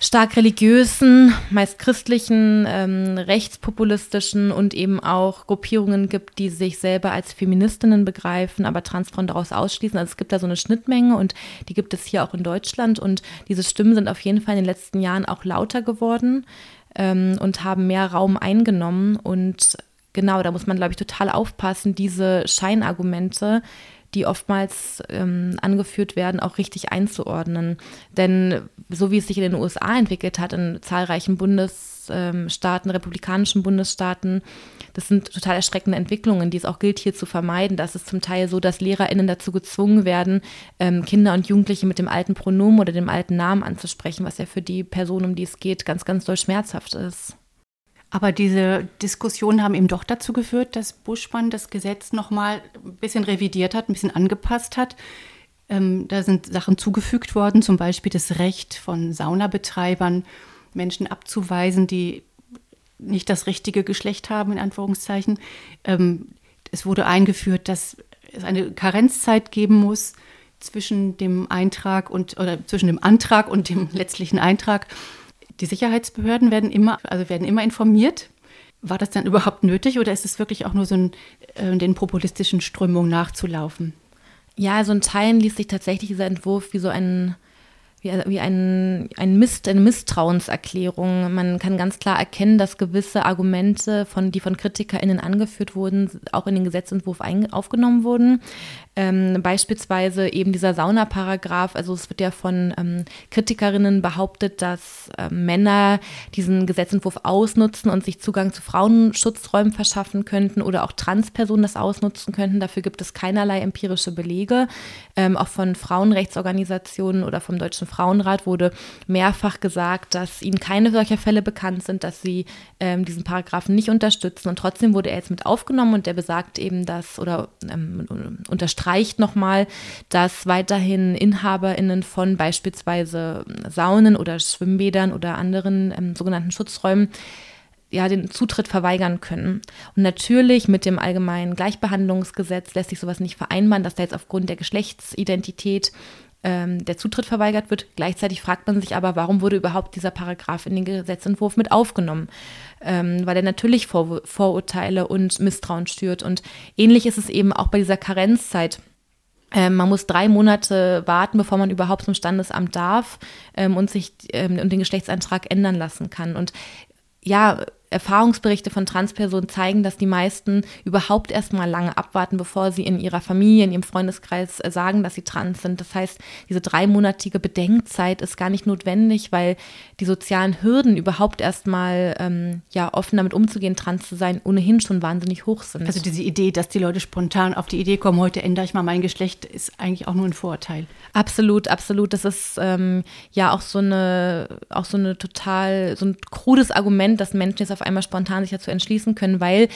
Speaker 2: stark religiösen, meist christlichen, ähm, rechtspopulistischen und eben auch Gruppierungen gibt, die sich selber als Feministinnen begreifen, aber Transfrauen daraus ausschließen. Also es gibt da so eine Schnittmenge und die gibt es hier auch in Deutschland und diese Stimmen sind auf jeden Fall in den letzten Jahren auch lauter geworden ähm, und haben mehr Raum eingenommen und genau, da muss man, glaube ich, total aufpassen, diese Scheinargumente die oftmals ähm, angeführt werden, auch richtig einzuordnen. Denn so wie es sich in den USA entwickelt hat, in zahlreichen Bundesstaaten, republikanischen Bundesstaaten, das sind total erschreckende Entwicklungen, die es auch gilt hier zu vermeiden. Das ist zum Teil so, dass LehrerInnen dazu gezwungen werden, ähm, Kinder und Jugendliche mit dem alten Pronomen oder dem alten Namen anzusprechen, was ja für die Person, um die es geht, ganz, ganz doll schmerzhaft ist.
Speaker 4: Aber diese Diskussionen haben eben doch dazu geführt, dass Buschmann das Gesetz nochmal ein bisschen revidiert hat, ein bisschen angepasst hat. Ähm, da sind Sachen zugefügt worden, zum Beispiel das Recht von Saunabetreibern, Menschen abzuweisen, die nicht das richtige Geschlecht haben, in Anführungszeichen. Ähm, es wurde eingeführt, dass es eine Karenzzeit geben muss zwischen dem Eintrag und oder zwischen dem Antrag und dem letztlichen Eintrag Die Sicherheitsbehörden werden immer, also werden immer informiert. War das dann überhaupt nötig oder ist es wirklich auch nur so ein, äh, den populistischen Strömungen nachzulaufen?
Speaker 2: Ja, so also in Teilen liest sich tatsächlich dieser Entwurf wie so ein wie, wie ein, ein Mist, eine Misstrauenserklärung. Man kann ganz klar erkennen, dass gewisse Argumente, von, die von KritikerInnen angeführt wurden, auch in den Gesetzentwurf ein, aufgenommen wurden. Ähm, beispielsweise eben dieser Saunaparagraf. Also es wird ja von ähm, Kritikerinnen behauptet, dass äh, Männer diesen Gesetzentwurf ausnutzen und sich Zugang zu Frauenschutzräumen verschaffen könnten oder auch Transpersonen das ausnutzen könnten. Dafür gibt es keinerlei empirische Belege. Ähm, auch von Frauenrechtsorganisationen oder vom Deutschen Frauenrat wurde mehrfach gesagt, dass ihnen keine solcher Fälle bekannt sind, dass sie ähm, diesen Paragraphen nicht unterstützen. Und trotzdem wurde er jetzt mit aufgenommen und der besagt eben, dass oder ähm, unterstreicht nochmal, dass weiterhin InhaberInnen von beispielsweise Saunen oder Schwimmbädern oder anderen ähm, sogenannten Schutzräumen ja, den Zutritt verweigern können. Und natürlich mit dem allgemeinen Gleichbehandlungsgesetz lässt sich sowas nicht vereinbaren, dass da jetzt aufgrund der Geschlechtsidentität ähm, der Zutritt verweigert wird. Gleichzeitig fragt man sich aber, warum wurde überhaupt dieser Paragraph in den Gesetzentwurf mit aufgenommen? Ähm, weil er natürlich Vor Vorurteile und Misstrauen stört. Und ähnlich ist es eben auch bei dieser Karenzzeit. Ähm, man muss drei Monate warten, bevor man überhaupt zum Standesamt darf ähm, und sich ähm, und den Geschlechtseintrag ändern lassen kann. Und ja, Erfahrungsberichte von Transpersonen zeigen, dass die meisten überhaupt erstmal lange abwarten, bevor sie in ihrer Familie, in ihrem Freundeskreis äh, sagen, dass sie trans sind. Das heißt, diese dreimonatige Bedenkzeit ist gar nicht notwendig, weil die sozialen Hürden überhaupt erstmal ähm, ja offen damit umzugehen, trans zu sein, ohnehin schon wahnsinnig hoch sind.
Speaker 4: Also diese Idee, dass die Leute spontan auf die Idee kommen, heute ändere ich mal mein Geschlecht, ist eigentlich auch nur ein Vorurteil.
Speaker 2: Absolut, absolut. Das ist ähm, ja auch so eine, auch so eine total, so ein krudes Argument, dass Menschen jetzt auf einmal spontan sich dazu entschließen können, weil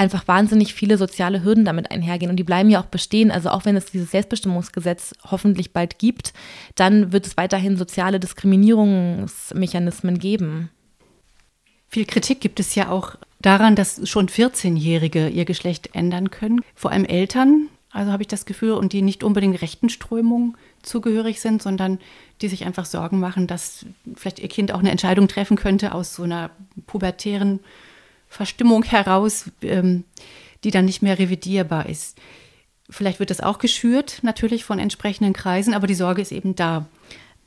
Speaker 2: einfach wahnsinnig viele soziale Hürden damit einhergehen und die bleiben ja auch bestehen. Also auch wenn es dieses Selbstbestimmungsgesetz hoffentlich bald gibt, dann wird es weiterhin soziale Diskriminierungsmechanismen geben.
Speaker 4: Viel Kritik gibt es ja auch daran, dass schon 14-Jährige ihr Geschlecht ändern können. Vor allem Eltern, also habe ich das Gefühl, und die nicht unbedingt rechten Strömungen zugehörig sind, sondern die sich einfach Sorgen machen, dass vielleicht ihr Kind auch eine Entscheidung treffen könnte aus so einer pubertären Verstimmung heraus, ähm, die dann nicht mehr revidierbar ist. Vielleicht wird das auch geschürt, natürlich von entsprechenden Kreisen, aber die Sorge ist eben da.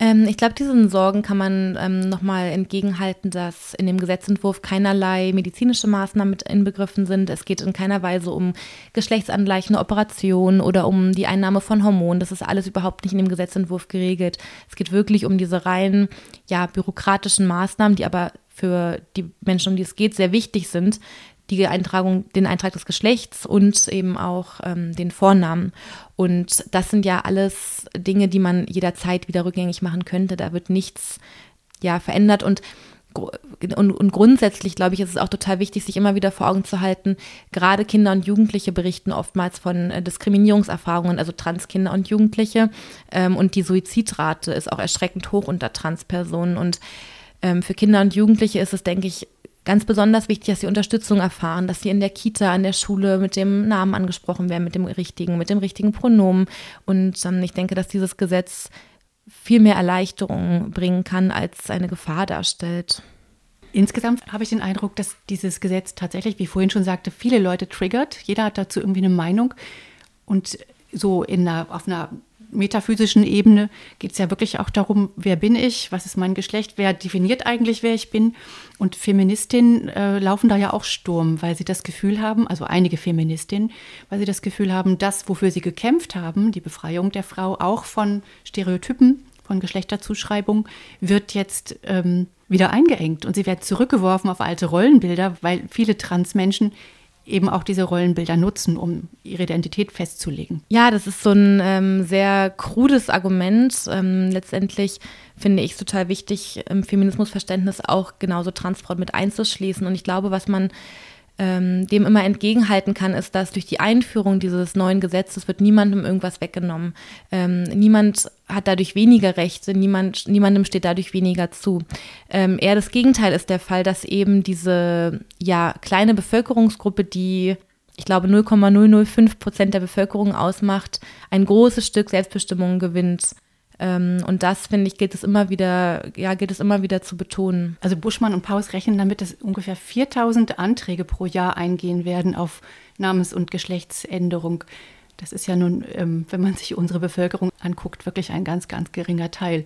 Speaker 2: Ähm, ich glaube, diesen Sorgen kann man ähm, nochmal entgegenhalten, dass in dem Gesetzentwurf keinerlei medizinische Maßnahmen mit inbegriffen sind. Es geht in keiner Weise um geschlechtsangleichende Operationen oder um die Einnahme von Hormonen. Das ist alles überhaupt nicht in dem Gesetzentwurf geregelt. Es geht wirklich um diese rein ja, bürokratischen Maßnahmen, die aber für die Menschen, um die es geht, sehr wichtig sind, die Eintragung, den Eintrag des Geschlechts und eben auch ähm, den Vornamen. Und das sind ja alles Dinge, die man jederzeit wieder rückgängig machen könnte. Da wird nichts ja verändert und und, und, grundsätzlich, glaube ich, ist es auch total wichtig, sich immer wieder vor Augen zu halten, gerade Kinder und Jugendliche berichten oftmals von äh, Diskriminierungserfahrungen, also Transkinder und Jugendliche. Ähm, und die Suizidrate ist auch erschreckend hoch unter Transpersonen. Und ähm, für Kinder und Jugendliche ist es, denke ich, ganz besonders wichtig, dass sie Unterstützung erfahren, dass sie in der Kita, an der Schule mit dem Namen angesprochen werden, mit dem richtigen, mit dem richtigen Pronomen. Und ähm, ich denke, dass dieses Gesetz viel mehr Erleichterung bringen kann, als eine Gefahr darstellt.
Speaker 4: Insgesamt habe ich den Eindruck, dass dieses Gesetz tatsächlich, wie ich vorhin schon sagte, viele Leute triggert. Jeder hat dazu irgendwie eine Meinung. Und so in einer, auf einer metaphysischen Ebene geht es ja wirklich auch darum, wer bin ich, was ist mein Geschlecht, wer definiert eigentlich, wer ich bin. Und Feministinnen äh, laufen da ja auch Sturm, weil sie das Gefühl haben, also einige Feministinnen, weil sie das Gefühl haben, das, wofür sie gekämpft haben, die Befreiung der Frau auch von Stereotypen, von Geschlechterzuschreibung, wird jetzt ähm, wieder eingeengt und sie werden zurückgeworfen auf alte Rollenbilder, weil viele Transmenschen eben auch diese Rollenbilder nutzen, um ihre Identität festzulegen.
Speaker 2: Ja, das ist so ein ähm, sehr krudes Argument. Ähm, letztendlich finde ich es total wichtig, im Feminismusverständnis auch genauso Transfrauen mit einzuschließen. Und ich glaube, was man ähm, dem immer entgegenhalten kann, ist, dass durch die Einführung dieses neuen Gesetzes wird niemandem irgendwas weggenommen. Ähm, niemand hat dadurch weniger Rechte, niemand, niemandem steht dadurch weniger zu. Ähm, eher das Gegenteil ist der Fall, dass eben diese ja, kleine Bevölkerungsgruppe, die ich glaube 0,005 Prozent der Bevölkerung ausmacht, ein großes Stück Selbstbestimmung gewinnt und das, finde ich, gilt es immer wieder, ja, gilt es immer wieder zu betonen.
Speaker 4: Also Buschmann und Paus rechnen damit, dass ungefähr 4000 Anträge pro Jahr eingehen werden auf Namens- und Geschlechtsänderung. Das ist ja nun, ähm, wenn man sich unsere Bevölkerung anguckt, wirklich ein ganz, ganz geringer Teil.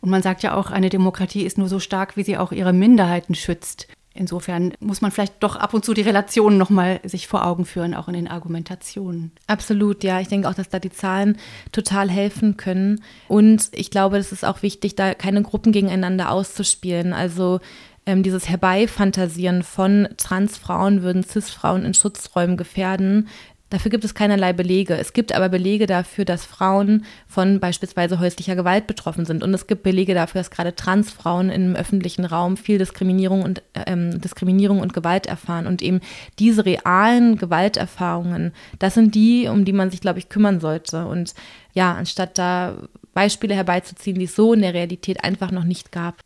Speaker 4: Und man sagt ja auch, eine Demokratie ist nur so stark, wie sie auch ihre Minderheiten schützt. Insofern muss man vielleicht doch ab und zu die Relationen nochmal sich vor Augen führen, auch in den Argumentationen.
Speaker 2: Absolut, ja. Ich denke auch, dass da die Zahlen total helfen können. Und ich glaube, es ist auch wichtig, da keine Gruppen gegeneinander auszuspielen. Also ähm, dieses Herbeifantasieren von Transfrauen würden Cis-Frauen in Schutzräumen gefährden, Dafür gibt es keinerlei Belege. Es gibt aber Belege dafür, dass Frauen von beispielsweise häuslicher Gewalt betroffen sind. Und es gibt Belege dafür, dass gerade Transfrauen im öffentlichen Raum viel Diskriminierung und, ähm, Diskriminierung und Gewalt erfahren. Und eben diese realen Gewalterfahrungen, das sind die, um die man sich, glaube ich, kümmern sollte. Und ja, anstatt da Beispiele herbeizuziehen, die es so in der Realität einfach noch nicht gab.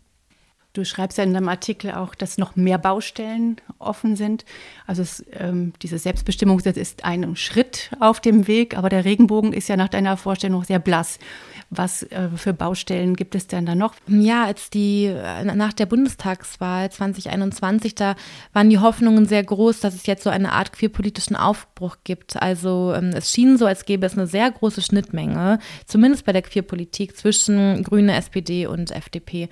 Speaker 4: Du schreibst ja in deinem Artikel auch, dass noch mehr Baustellen offen sind. Also es, ähm, diese Selbstbestimmungsgesetz ist ein Schritt auf dem Weg, aber der Regenbogen ist ja nach deiner Vorstellung sehr blass. Was äh, für Baustellen gibt es denn da noch?
Speaker 2: Ja, als die äh, nach der Bundestagswahl 2021, da waren die Hoffnungen sehr groß, dass es jetzt so eine Art queerpolitischen Aufbruch gibt. Also ähm, es schien so, als gäbe es eine sehr große Schnittmenge, zumindest bei der Queerpolitik zwischen Grüne, SPD und FDP.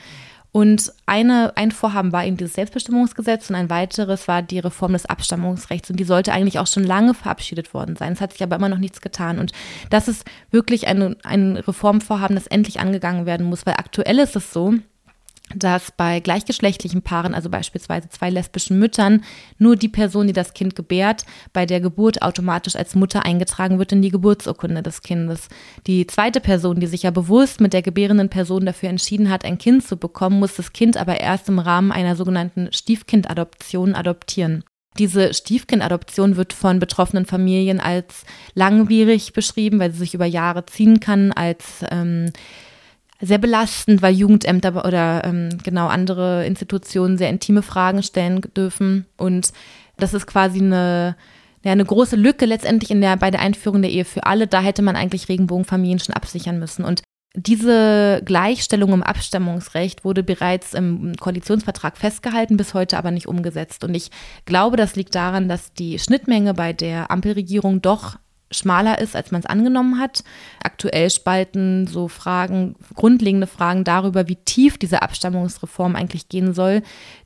Speaker 2: Und eine, ein Vorhaben war eben dieses Selbstbestimmungsgesetz und ein weiteres war die Reform des Abstammungsrechts. Und die sollte eigentlich auch schon lange verabschiedet worden sein. Es hat sich aber immer noch nichts getan. Und das ist wirklich ein, ein Reformvorhaben, das endlich angegangen werden muss, weil aktuell ist es so, dass bei gleichgeschlechtlichen Paaren, also beispielsweise zwei lesbischen Müttern, nur die Person, die das Kind gebärt, bei der Geburt automatisch als Mutter eingetragen wird in die Geburtsurkunde des Kindes. Die zweite Person, die sich ja bewusst mit der gebärenden Person dafür entschieden hat, ein Kind zu bekommen, muss das Kind aber erst im Rahmen einer sogenannten Stiefkindadoption adoptieren. Diese Stiefkindadoption wird von betroffenen Familien als langwierig beschrieben, weil sie sich über Jahre ziehen kann, als ähm, sehr belastend, weil Jugendämter oder ähm, genau andere Institutionen sehr intime Fragen stellen dürfen. Und das ist quasi eine, ja, eine große Lücke letztendlich in der, bei der Einführung der Ehe für alle. Da hätte man eigentlich Regenbogenfamilien schon absichern müssen. Und diese Gleichstellung im Abstammungsrecht wurde bereits im Koalitionsvertrag festgehalten, bis heute aber nicht umgesetzt. Und ich glaube, das liegt daran, dass die Schnittmenge bei der Ampelregierung doch schmaler ist, als man es angenommen hat. Aktuell spalten so Fragen, grundlegende Fragen darüber, wie tief diese Abstammungsreform eigentlich gehen soll,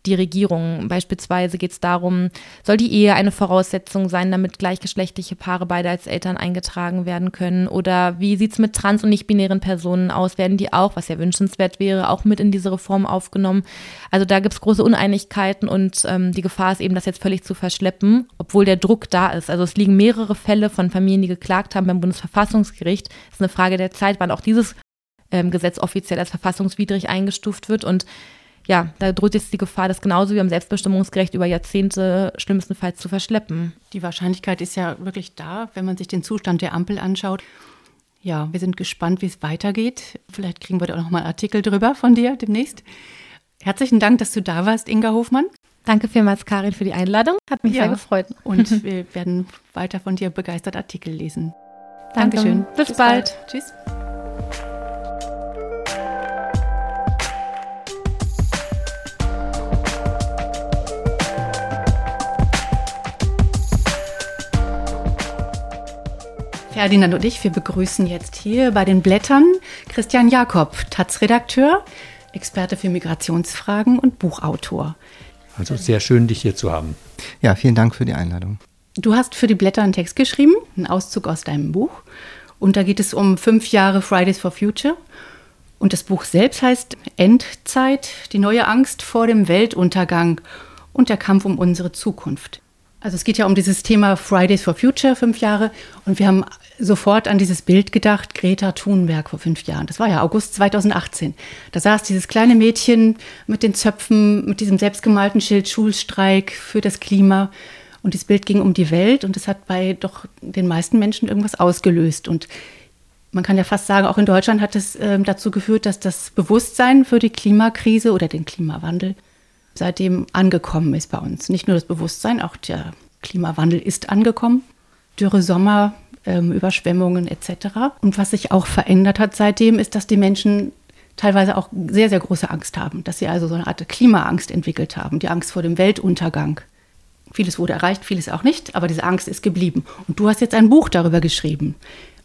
Speaker 2: die Regierung. Beispielsweise geht es darum, soll die Ehe eine Voraussetzung sein, damit gleichgeschlechtliche Paare beide als Eltern eingetragen werden können? Oder wie sieht es mit trans- und nicht-binären Personen aus? Werden die auch, was ja wünschenswert wäre, auch mit in diese Reform aufgenommen? Also da gibt es große Uneinigkeiten und ähm, die Gefahr ist eben, das jetzt völlig zu verschleppen, obwohl der Druck da ist. Also es liegen mehrere Fälle von Familien, die geklagt haben beim Bundesverfassungsgericht. Es ist eine Frage der Zeit, wann auch dieses ähm, Gesetz offiziell als verfassungswidrig eingestuft wird. Und ja, da droht jetzt die Gefahr, das genauso wie am Selbstbestimmungsgerecht über Jahrzehnte schlimmstenfalls zu verschleppen.
Speaker 4: Die Wahrscheinlichkeit ist ja wirklich da, wenn man sich den Zustand der Ampel anschaut. Ja, wir sind gespannt, wie es weitergeht. Vielleicht kriegen wir da auch noch mal einen Artikel drüber von dir demnächst. Herzlichen Dank, dass du da warst, Inga Hofmann.
Speaker 2: Danke vielmals, Karin, für die Einladung. Hat mich ja. sehr gefreut.
Speaker 4: Und wir werden weiter von dir begeistert Artikel lesen.
Speaker 2: Danke. Dankeschön.
Speaker 4: Bis, Bis bald. bald. Tschüss. Ferdinand und ich, wir begrüßen jetzt hier bei den Blättern Christian Jakob, Taz-Redakteur, Experte für Migrationsfragen und Buchautor.
Speaker 1: Also sehr schön, dich hier zu haben.
Speaker 3: Ja, vielen Dank für die Einladung.
Speaker 4: Du hast für die Blätter einen Text geschrieben, einen Auszug aus deinem Buch. Und da geht es um fünf Jahre Fridays for Future. Und das Buch selbst heißt Endzeit, die neue Angst vor dem Weltuntergang und der Kampf um unsere Zukunft. Also es geht ja um dieses Thema Fridays for Future, fünf Jahre. Und wir haben sofort an dieses Bild gedacht, Greta Thunberg vor fünf Jahren. Das war ja August 2018. Da saß dieses kleine Mädchen mit den Zöpfen, mit diesem selbstgemalten Schild Schulstreik für das Klima. Und das Bild ging um die Welt und es hat bei doch den meisten Menschen irgendwas ausgelöst. Und man kann ja fast sagen, auch in Deutschland hat es äh, dazu geführt, dass das Bewusstsein für die Klimakrise oder den Klimawandel seitdem angekommen ist bei uns. Nicht nur das Bewusstsein, auch der Klimawandel ist angekommen. Dürre Sommer ähm, Überschwemmungen etc. Und was sich auch verändert hat seitdem, ist, dass die Menschen teilweise auch sehr, sehr große Angst haben, dass sie also so eine Art Klimaangst entwickelt haben, die Angst vor dem Weltuntergang. Vieles wurde erreicht, vieles auch nicht, aber diese Angst ist geblieben. Und du hast jetzt ein Buch darüber geschrieben.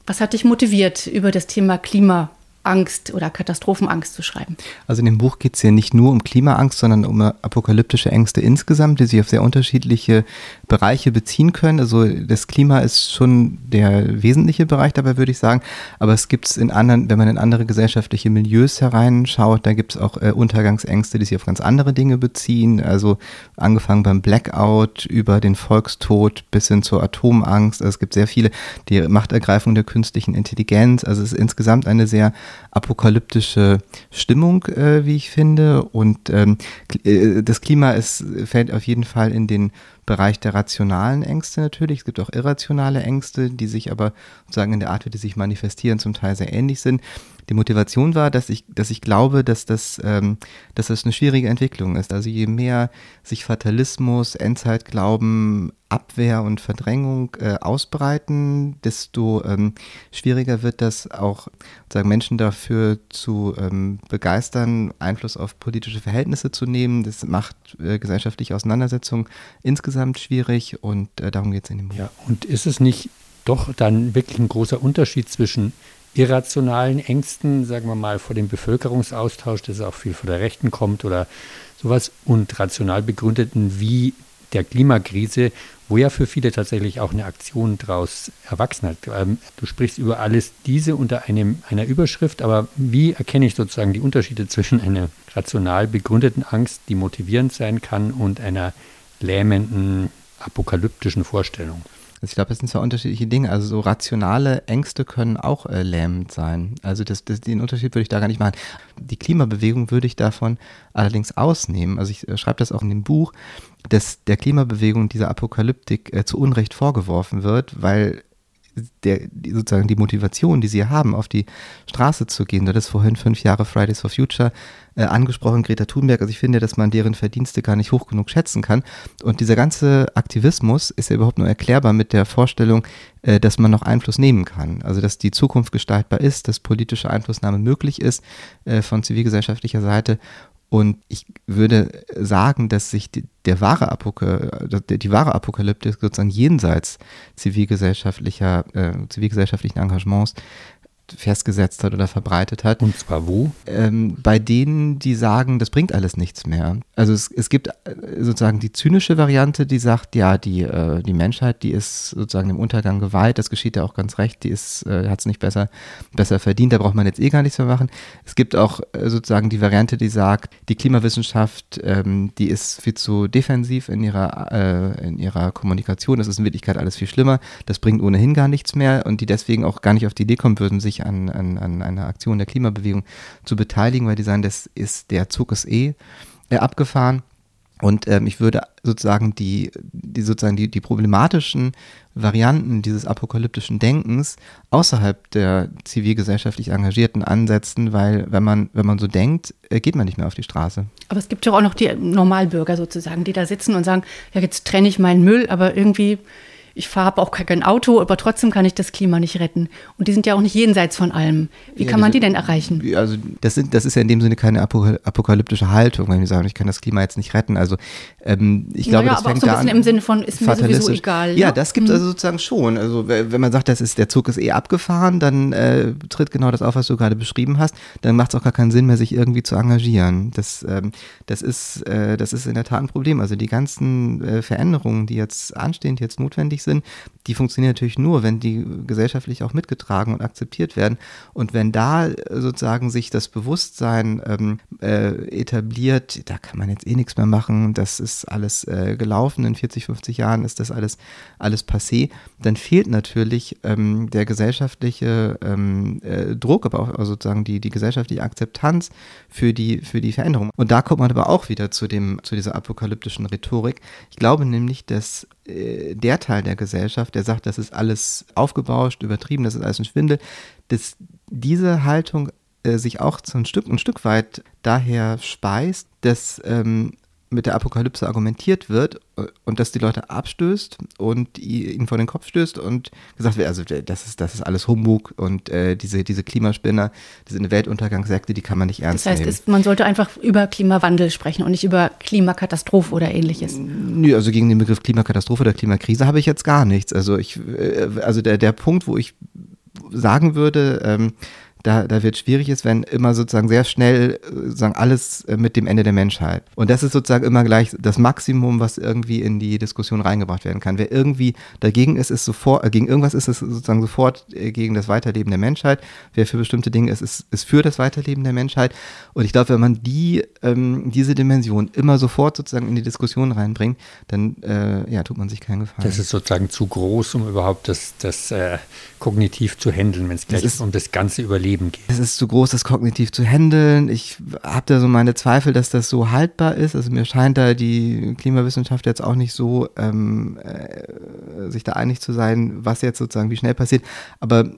Speaker 4: Was hat dich motiviert, über das Thema Klima Angst oder Katastrophenangst zu schreiben.
Speaker 3: Also in dem Buch geht es ja nicht nur um Klimaangst, sondern um apokalyptische Ängste insgesamt, die sich auf sehr unterschiedliche Bereiche beziehen können. Also das Klima ist schon der wesentliche Bereich dabei, würde ich sagen. Aber es gibt es in anderen, wenn man in andere gesellschaftliche Milieus hereinschaut, da gibt es auch äh, Untergangsängste, die sich auf ganz andere Dinge beziehen. Also angefangen beim Blackout über den Volkstod bis hin zur Atomangst. Also es gibt sehr viele, die Machtergreifung der künstlichen Intelligenz. Also es ist insgesamt eine sehr apokalyptische Stimmung, äh, wie ich finde. Und ähm, äh, das Klima ist, fällt auf jeden Fall in den Bereich der rationalen Ängste natürlich. Es gibt auch irrationale Ängste, die sich aber sozusagen in der Art, wie die sich manifestieren, zum Teil sehr ähnlich sind. Die Motivation war, dass ich, dass ich glaube, dass das, ähm, dass das eine schwierige Entwicklung ist. Also je mehr sich Fatalismus, Endzeitglauben, Abwehr und Verdrängung äh, ausbreiten, desto ähm, schwieriger wird das auch sozusagen Menschen dafür zu ähm, begeistern, Einfluss auf politische Verhältnisse zu nehmen. Das macht äh, gesellschaftliche Auseinandersetzungen insgesamt schwierig und äh, darum geht es in dem Buch.
Speaker 1: Ja, und ist es nicht doch dann wirklich ein großer Unterschied zwischen irrationalen Ängsten, sagen wir mal, vor dem Bevölkerungsaustausch, das auch viel von der Rechten kommt oder sowas, und rational begründeten wie der Klimakrise, wo ja für viele tatsächlich auch eine Aktion daraus erwachsen hat. Ähm, du sprichst über alles diese unter einem, einer Überschrift, aber wie erkenne ich sozusagen die Unterschiede zwischen einer rational begründeten Angst, die motivierend sein kann, und einer lähmenden, apokalyptischen Vorstellung?
Speaker 3: Also ich glaube, das sind zwei unterschiedliche Dinge. Also so rationale Ängste können auch äh, lähmend sein. Also das, das, den Unterschied würde ich da gar nicht machen. Die Klimabewegung würde ich davon allerdings ausnehmen. Also ich äh, schreibe das auch in dem Buch, dass der Klimabewegung dieser Apokalyptik äh, zu Unrecht vorgeworfen wird, weil der, sozusagen die Motivation, die sie haben, auf die Straße zu gehen. Du hattest vorhin fünf Jahre Fridays for Future äh, angesprochen, Greta Thunberg. Also ich finde, dass man deren Verdienste gar nicht hoch genug schätzen kann. Und dieser ganze Aktivismus ist ja überhaupt nur erklärbar mit der Vorstellung, äh, dass man noch Einfluss nehmen kann. Also dass die Zukunft gestaltbar ist, dass politische Einflussnahme möglich ist äh, von zivilgesellschaftlicher Seite und ich würde sagen, dass sich die, der wahre Apoka die wahre Apokalyptik sozusagen jenseits zivilgesellschaftlicher, äh, zivilgesellschaftlichen Engagements festgesetzt hat oder verbreitet hat.
Speaker 1: Und zwar wo?
Speaker 3: Ähm, bei denen, die sagen, das bringt alles nichts mehr. Also es, es gibt äh, sozusagen die zynische Variante, die sagt, ja, die, äh, die Menschheit, die ist sozusagen dem Untergang geweiht, das geschieht ja auch ganz recht, die ist, äh, hat es nicht besser, besser verdient, da braucht man jetzt eh gar nichts mehr machen. Es gibt auch äh, sozusagen die Variante, die sagt, die Klimawissenschaft, ähm, die ist viel zu defensiv in ihrer, äh, in ihrer Kommunikation, das ist in Wirklichkeit alles viel schlimmer, das bringt ohnehin gar nichts mehr und die deswegen auch gar nicht auf die Idee kommen würden, sich an, an, an einer Aktion der Klimabewegung zu beteiligen, weil die sagen, das ist, der Zug ist eh äh, abgefahren. Und ähm, ich würde sozusagen die, die sozusagen die, die problematischen Varianten dieses apokalyptischen Denkens außerhalb der zivilgesellschaftlich Engagierten ansetzen, weil wenn man, wenn man so denkt, äh, geht man nicht mehr auf die Straße.
Speaker 4: Aber es gibt ja auch noch die Normalbürger sozusagen, die da sitzen und sagen, ja, jetzt trenne ich meinen Müll, aber irgendwie ich habe auch kein Auto, aber trotzdem kann ich das Klima nicht retten. Und die sind ja auch nicht jenseits von allem. Wie ja, kann man die denn erreichen?
Speaker 3: Also das, sind, das ist ja in dem Sinne keine apokalyptische Haltung, wenn wir sagen, ich kann das Klima jetzt nicht retten. Also ähm, ich glaube, naja, das aber fängt auch so ein bisschen
Speaker 4: an, im Sinne von, ist mir sowieso egal.
Speaker 3: Ja, ne? das gibt es mhm. also sozusagen schon. Also wenn man sagt, das ist, der Zug ist eh abgefahren, dann äh, tritt genau das auf, was du gerade beschrieben hast. Dann macht es auch gar keinen Sinn mehr, sich irgendwie zu engagieren. Das, ähm, das, ist, äh, das ist in der Tat ein Problem. Also die ganzen äh, Veränderungen, die jetzt anstehen, die jetzt notwendig sind, die funktionieren natürlich nur, wenn die gesellschaftlich auch mitgetragen und akzeptiert werden. Und wenn da sozusagen sich das Bewusstsein ähm, äh, etabliert, da kann man jetzt eh nichts mehr machen, das ist alles äh, gelaufen, in 40, 50 Jahren ist das alles, alles passé, dann fehlt natürlich ähm, der gesellschaftliche ähm, äh, Druck, aber auch sozusagen die, die gesellschaftliche Akzeptanz für die, für die Veränderung. Und da kommt man aber auch wieder zu, dem, zu dieser apokalyptischen Rhetorik. Ich glaube nämlich, dass äh, der Teil der Gesellschaft, der sagt, das ist alles aufgebauscht, übertrieben, das ist alles ein Schwindel, dass diese Haltung äh, sich auch so ein Stück, ein Stück weit daher speist, dass ähm, mit der Apokalypse argumentiert wird äh, und dass die Leute abstößt und ihnen vor den Kopf stößt und gesagt wird, also das ist, das ist alles Humbug und äh, diese, diese Klimaspinner, diese Weltuntergangssekte, die kann man nicht ernst nehmen.
Speaker 4: Das heißt, nehmen. man sollte einfach über Klimawandel sprechen und nicht über Klimakatastrophe oder ähnliches.
Speaker 3: Nö, also gegen den Begriff Klimakatastrophe oder Klimakrise habe ich jetzt gar nichts. Also ich, äh, also der, der Punkt, wo ich sagen würde, ähm, da, da wird schwierig ist, wenn immer sozusagen sehr schnell äh, sozusagen alles äh, mit dem Ende der Menschheit. Und das ist sozusagen immer gleich das Maximum, was irgendwie in die Diskussion reingebracht werden kann. Wer irgendwie dagegen ist, ist sofort, äh, gegen irgendwas ist es sozusagen sofort gegen das Weiterleben der Menschheit. Wer für bestimmte Dinge ist, ist, ist für das Weiterleben der Menschheit. Und ich glaube, wenn man die, ähm, diese Dimension immer sofort sozusagen in die Diskussion reinbringt, dann äh, ja, tut man sich keinen Gefallen.
Speaker 1: Das ist sozusagen zu groß, um überhaupt das, das äh, kognitiv zu handeln, wenn es gleich das ist, um das ganze Überleben Leben geht.
Speaker 3: Es ist zu groß, das kognitiv zu handeln. Ich habe da so meine Zweifel, dass das so haltbar ist. Also mir scheint da die Klimawissenschaft jetzt auch nicht so, ähm, äh, sich da einig zu sein, was jetzt sozusagen wie schnell passiert. Aber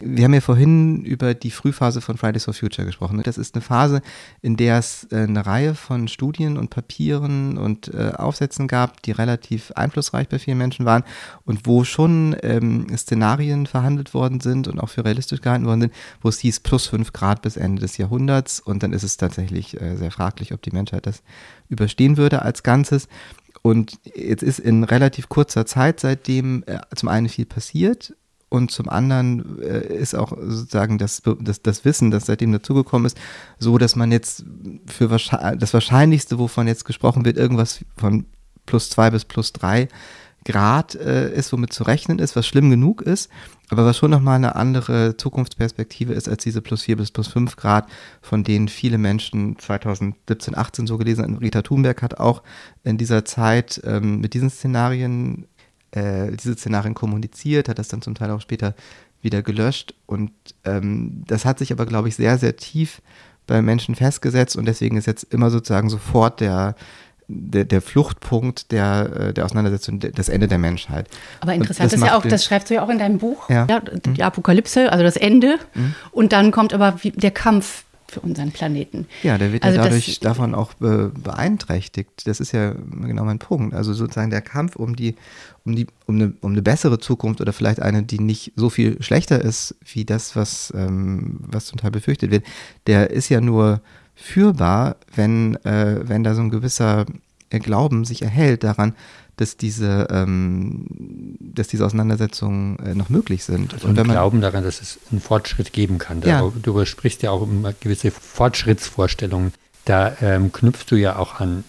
Speaker 3: wir haben ja vorhin über die Frühphase von Fridays for Future gesprochen. Das ist eine Phase, in der es äh, eine Reihe von Studien und Papieren und äh, Aufsätzen gab, die relativ einflussreich bei vielen Menschen waren und wo schon ähm, Szenarien verhandelt worden sind und auch für realistisch gehalten worden sind, wo es hieß plus 5 Grad bis Ende des Jahrhunderts und dann ist es tatsächlich äh, sehr fraglich, ob die Menschheit das überstehen würde als Ganzes. Und jetzt ist in relativ kurzer Zeit seitdem äh, zum einen viel passiert und zum anderen äh, ist auch sozusagen das, das, das Wissen, das seitdem dazugekommen ist, so, dass man jetzt für das Wahrscheinlichste, wovon jetzt gesprochen wird, irgendwas von plus 2 bis plus 3 Grad äh, ist, womit zu rechnen ist, was schlimm genug ist, aber was schon nochmal eine andere Zukunftsperspektive ist als diese plus 4 bis plus 5 Grad, von denen viele Menschen 2017, 18 so gelesen haben. Rita Thunberg hat auch in dieser Zeit ähm, mit diesen Szenarien, äh, diese Szenarien kommuniziert, hat das dann zum Teil auch später wieder gelöscht und ähm, das hat sich aber, glaube ich, sehr, sehr tief bei Menschen festgesetzt und deswegen ist jetzt immer sozusagen sofort der der, der Fluchtpunkt der, äh, der Auseinandersetzung, das Ende der Menschheit.
Speaker 4: Aber interessant ist ja auch, das schreibst du ja auch in deinem Buch, ja. ja die Apokalypse, also das Ende. Mhm. Und dann kommt aber der Kampf für unseren Planeten.
Speaker 3: Ja, der wird also ja dadurch davon auch beeinträchtigt. Das ist ja genau mein Punkt. Also sozusagen der Kampf um die, um die, um eine, um eine bessere Zukunft oder vielleicht eine, die nicht so viel schlechter ist wie das, was, ähm, was zum Teil befürchtet wird, der ist ja nur führbar, wenn, äh, wenn da so ein gewisser äh, Glauben sich erhält daran, dass diese, ähm, dass diese Auseinandersetzungen äh, noch möglich sind.
Speaker 1: Also und wenn man Glauben daran, dass es einen Fortschritt geben kann. Ja. Du sprichst ja auch um gewisse Fortschrittsvorstellungen. Da ähm, knüpfst du ja auch an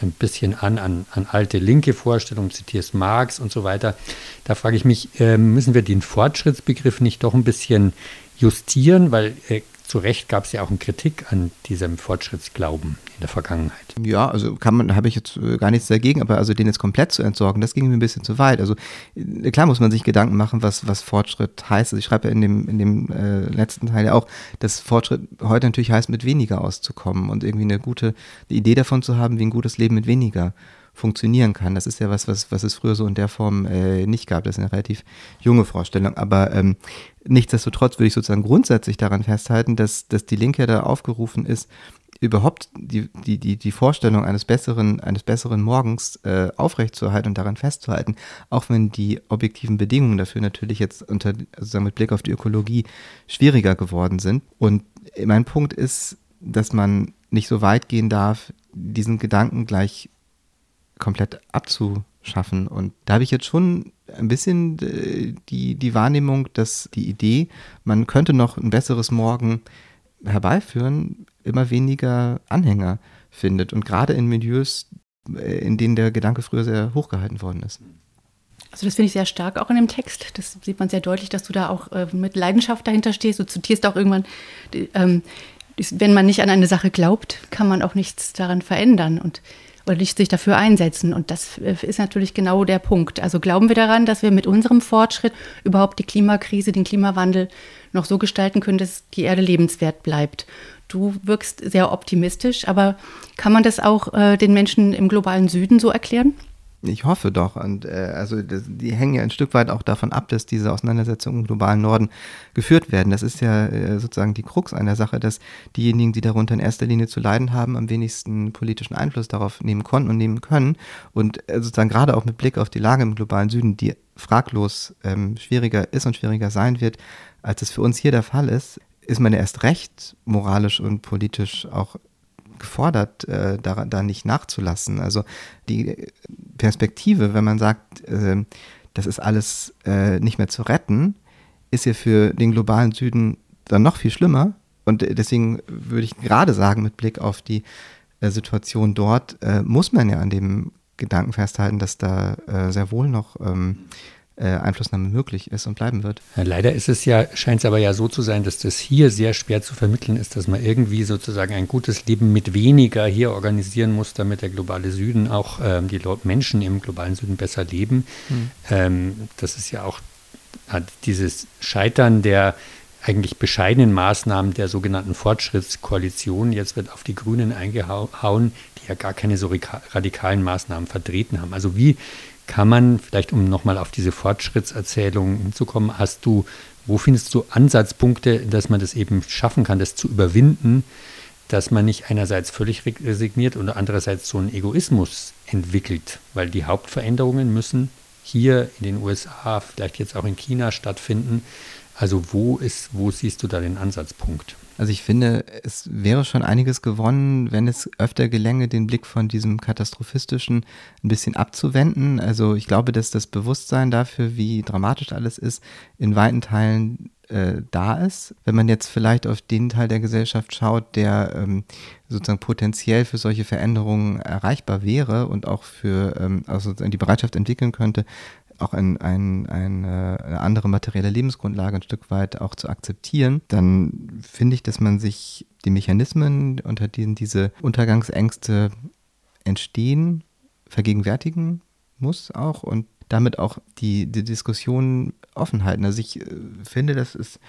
Speaker 1: ein bisschen an, an, an alte linke Vorstellungen, zitierst Marx und so weiter. Da frage ich mich, äh, müssen wir den Fortschrittsbegriff nicht doch ein bisschen justieren, weil äh, zu Recht gab es ja auch eine Kritik an diesem Fortschrittsglauben in der Vergangenheit.
Speaker 3: Ja, also kann man, habe ich jetzt äh, gar nichts dagegen, aber also den jetzt komplett zu entsorgen, das ging mir ein bisschen zu weit. Also äh, klar muss man sich Gedanken machen, was, was Fortschritt heißt. Also ich schreibe ja in dem, in dem äh, letzten Teil ja auch, dass Fortschritt heute natürlich heißt, mit weniger auszukommen und irgendwie eine gute Idee davon zu haben, wie ein gutes Leben mit weniger funktionieren kann. Das ist ja was, was, was es früher so in der Form äh, nicht gab. Das ist eine relativ junge Vorstellung. Aber ähm, nichtsdestotrotz würde ich sozusagen grundsätzlich daran festhalten, dass, dass die Linke da aufgerufen ist, überhaupt die, die, die, die Vorstellung eines besseren, eines besseren Morgens äh, aufrechtzuerhalten und daran festzuhalten, auch wenn die objektiven Bedingungen dafür natürlich jetzt unter, also mit Blick auf die Ökologie schwieriger geworden sind. Und mein Punkt ist, dass man nicht so weit gehen darf, diesen Gedanken gleich komplett abzuschaffen. Und da habe ich jetzt schon ein bisschen äh, die, die Wahrnehmung, dass die Idee, man könnte noch ein besseres Morgen herbeiführen, immer weniger Anhänger findet. Und gerade in Milieus, äh, in denen der Gedanke früher sehr hochgehalten worden ist.
Speaker 4: Also das finde ich sehr stark auch in dem Text. Das sieht man sehr deutlich, dass du da auch äh, mit Leidenschaft dahinter stehst. Du zitierst auch irgendwann, ähm, wenn man nicht an eine Sache glaubt, kann man auch nichts daran verändern. Und oder sich dafür einsetzen. Und das äh, ist natürlich genau der Punkt. Also glauben wir daran, dass wir mit unserem Fortschritt überhaupt die Klimakrise, den Klimawandel noch so gestalten können, dass die Erde lebenswert bleibt. Du wirkst sehr optimistisch, aber kann man das auch äh, den Menschen im globalen Süden so erklären?
Speaker 3: Ich hoffe doch. Und äh, also das, die hängen ja ein Stück weit auch davon ab, dass diese Auseinandersetzungen im globalen Norden geführt werden. Das ist ja äh, sozusagen die Krux einer Sache, dass diejenigen, die darunter in erster Linie zu leiden haben, am wenigsten politischen Einfluss darauf nehmen konnten und nehmen können. Und äh, sozusagen gerade auch mit Blick auf die Lage im globalen Süden, die fraglos ähm, schwieriger ist und schwieriger sein wird, als es für uns hier der Fall ist, ist man ja erst recht moralisch und politisch auch gefordert, äh, da, da nicht nachzulassen. Also die Perspektive, wenn man sagt, äh, das ist alles äh, nicht mehr zu retten, ist ja für den globalen Süden dann noch viel schlimmer. Und deswegen würde ich gerade sagen, mit Blick auf die äh, Situation dort, äh, muss man ja an dem Gedanken festhalten, dass da äh, sehr wohl noch ähm, äh, Einflussnahme möglich ist und bleiben wird.
Speaker 1: Leider ist es ja, scheint es aber ja so zu sein, dass das hier sehr schwer zu vermitteln ist, dass man irgendwie sozusagen ein gutes Leben mit weniger hier organisieren muss, damit der globale Süden auch ähm, die Menschen im globalen Süden besser leben. Hm. Ähm, das ist ja auch dieses Scheitern der eigentlich bescheidenen Maßnahmen der sogenannten Fortschrittskoalition. Jetzt wird auf die Grünen eingehauen, die ja gar keine so radikalen Maßnahmen vertreten haben. Also wie kann man, vielleicht um nochmal auf diese Fortschrittserzählung hinzukommen, hast du, wo findest du Ansatzpunkte, dass man das eben schaffen kann, das zu überwinden, dass man nicht einerseits völlig resigniert und andererseits so einen Egoismus entwickelt, weil die Hauptveränderungen müssen hier in den USA, vielleicht jetzt auch in China stattfinden. Also wo ist, wo siehst du da den Ansatzpunkt?
Speaker 3: Also ich finde, es wäre schon einiges gewonnen, wenn es öfter gelänge, den Blick von diesem katastrophistischen ein bisschen abzuwenden. Also ich glaube, dass das Bewusstsein dafür, wie dramatisch alles ist, in weiten Teilen äh, da ist. Wenn man jetzt vielleicht auf den Teil der Gesellschaft schaut, der ähm, sozusagen potenziell für solche Veränderungen erreichbar wäre und auch für ähm, also die Bereitschaft entwickeln könnte, auch ein, ein, eine, eine andere materielle Lebensgrundlage ein Stück weit auch zu akzeptieren, dann finde ich, dass man sich die Mechanismen, unter denen diese Untergangsängste entstehen, vergegenwärtigen muss auch und damit auch die, die Diskussion offen halten. Also ich äh, finde, dass es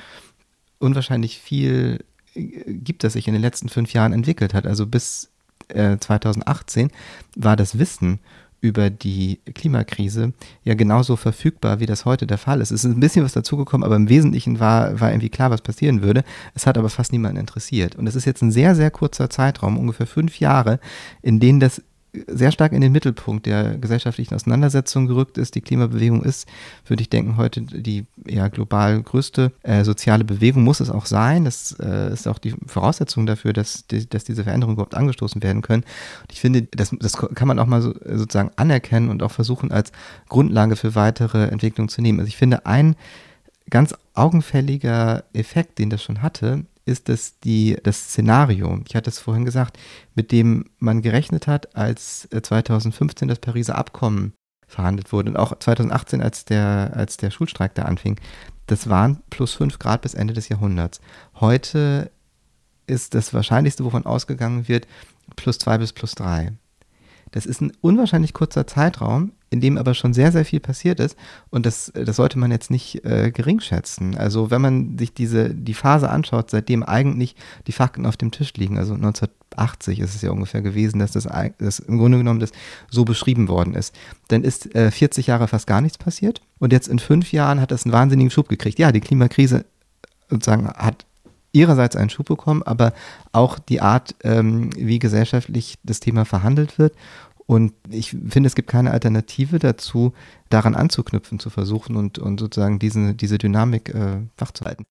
Speaker 3: unwahrscheinlich viel äh, gibt, das sich in den letzten fünf Jahren entwickelt hat. Also bis äh, 2018 war das Wissen über die Klimakrise ja genauso verfügbar, wie das heute der Fall ist. Es ist ein bisschen was dazugekommen, aber im Wesentlichen war, war irgendwie klar, was passieren würde. Es hat aber fast niemanden interessiert. Und es ist jetzt ein sehr, sehr kurzer Zeitraum, ungefähr fünf Jahre, in denen das sehr stark in den Mittelpunkt der gesellschaftlichen Auseinandersetzung gerückt ist. Die Klimabewegung ist, würde ich denken, heute die ja global größte äh, soziale Bewegung, muss es auch sein. Das äh, ist auch die Voraussetzung dafür, dass, die, dass diese Veränderungen überhaupt angestoßen werden können. Und ich finde, das, das kann man auch mal so, sozusagen anerkennen und auch versuchen, als Grundlage für weitere Entwicklungen zu nehmen. Also ich finde, ein ganz augenfälliger Effekt, den das schon hatte, ist es die, das Szenario, ich hatte es vorhin gesagt, mit dem man gerechnet hat, als 2015 äh, das Pariser Abkommen verhandelt wurde und auch 2018, als der, als der Schulstreik da anfing. Das waren plus 5 Grad bis Ende des Jahrhunderts. Heute ist das Wahrscheinlichste, wovon ausgegangen wird, plus 2 bis plus 3. Das ist ein unwahrscheinlich kurzer Zeitraum, in dem aber schon sehr, sehr viel passiert ist. Und das, das sollte man jetzt nicht äh, gering schätzen. Also wenn man sich diese, die Phase anschaut, seitdem eigentlich die Fakten auf dem Tisch liegen, also 1980 ist es ja ungefähr gewesen, dass das, das im Grunde genommen das so beschrieben worden ist, dann ist äh, 40 Jahre fast gar nichts passiert. Und jetzt in fünf Jahren hat das einen wahnsinnigen Schub gekriegt. Ja, die Klimakrise sozusagen hat ihrerseits einen Schub bekommen, aber auch die Art, ähm, wie gesellschaftlich das Thema verhandelt wird und ich finde, es gibt keine Alternative dazu, daran anzuknüpfen, zu versuchen und, und sozusagen diese, diese Dynamik äh, wachzuhalten.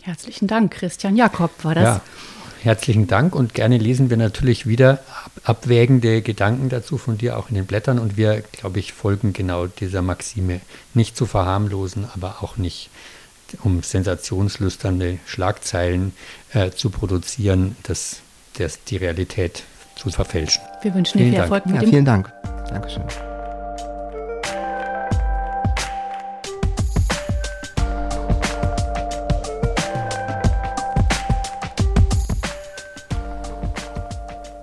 Speaker 4: Herzlichen Dank, Christian Jakob war das. Ja,
Speaker 1: herzlichen Dank und gerne lesen wir natürlich wieder abwägende Gedanken dazu von dir auch in den Blättern und wir, glaube ich, folgen genau dieser Maxime, nicht zu verharmlosen, aber auch nicht um sensationslüsternde Schlagzeilen äh, zu produzieren, dass das die Realität zu verfälschen.
Speaker 4: Wir wünschen dir viel Dank. Erfolg
Speaker 3: mit ja, dem. Vielen Dank. Dankeschön.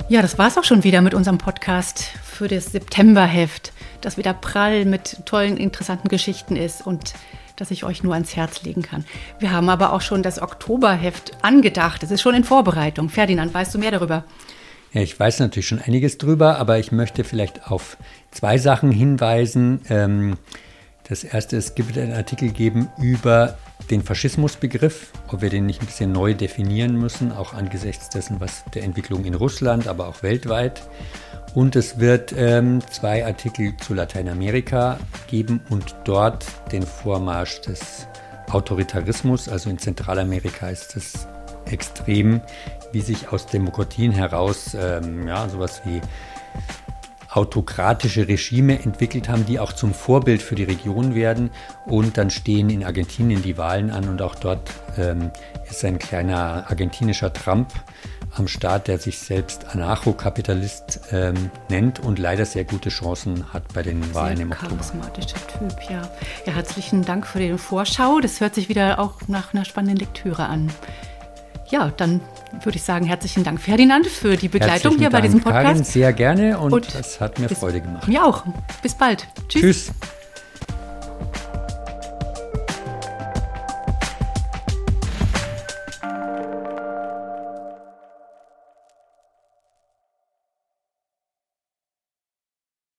Speaker 4: Ja, das war es auch schon wieder mit unserem Podcast für das Septemberheft, das wieder prall mit tollen, interessanten Geschichten ist und das ich euch nur ans Herz legen kann. Wir haben aber auch schon das Oktoberheft angedacht. Es ist schon in Vorbereitung. Ferdinand, weißt du mehr darüber?
Speaker 1: Ja, ich weiß natürlich schon einiges drüber, aber ich möchte vielleicht auf zwei Sachen hinweisen. Ähm, das erste, es gibt einen Artikel geben über den Faschismusbegriff, ob wir den nicht ein bisschen neu definieren müssen, auch angesichts dessen, was der Entwicklung in Russland, aber auch weltweit. Und es wird ähm, zwei Artikel zu Lateinamerika geben und dort den Vormarsch des Autoritarismus, also in Zentralamerika ist es extrem, wie sich aus Demokratien heraus ähm, ja, sowas wie autokratische Regime entwickelt haben, die auch zum Vorbild für die Region werden. Und dann stehen in Argentinien die Wahlen an und auch dort ähm, ist ein kleiner argentinischer Trump am Start, der sich selbst Anarchokapitalist ähm, nennt und leider sehr gute Chancen hat bei den Wahlen im Oktober.
Speaker 4: Charismatischer Typ, ja. ja. Herzlichen Dank für die Vorschau. Das hört sich wieder auch nach einer spannenden Lektüre an. Ja, dann würde ich sagen, herzlichen Dank, Ferdinand, für die Begleitung
Speaker 1: herzlichen
Speaker 4: hier
Speaker 1: Dank,
Speaker 4: bei diesem Podcast.
Speaker 1: Karin, sehr gerne und, und es hat mir Freude gemacht.
Speaker 4: Mir auch. Bis bald.
Speaker 1: Tschüss. Tschüss.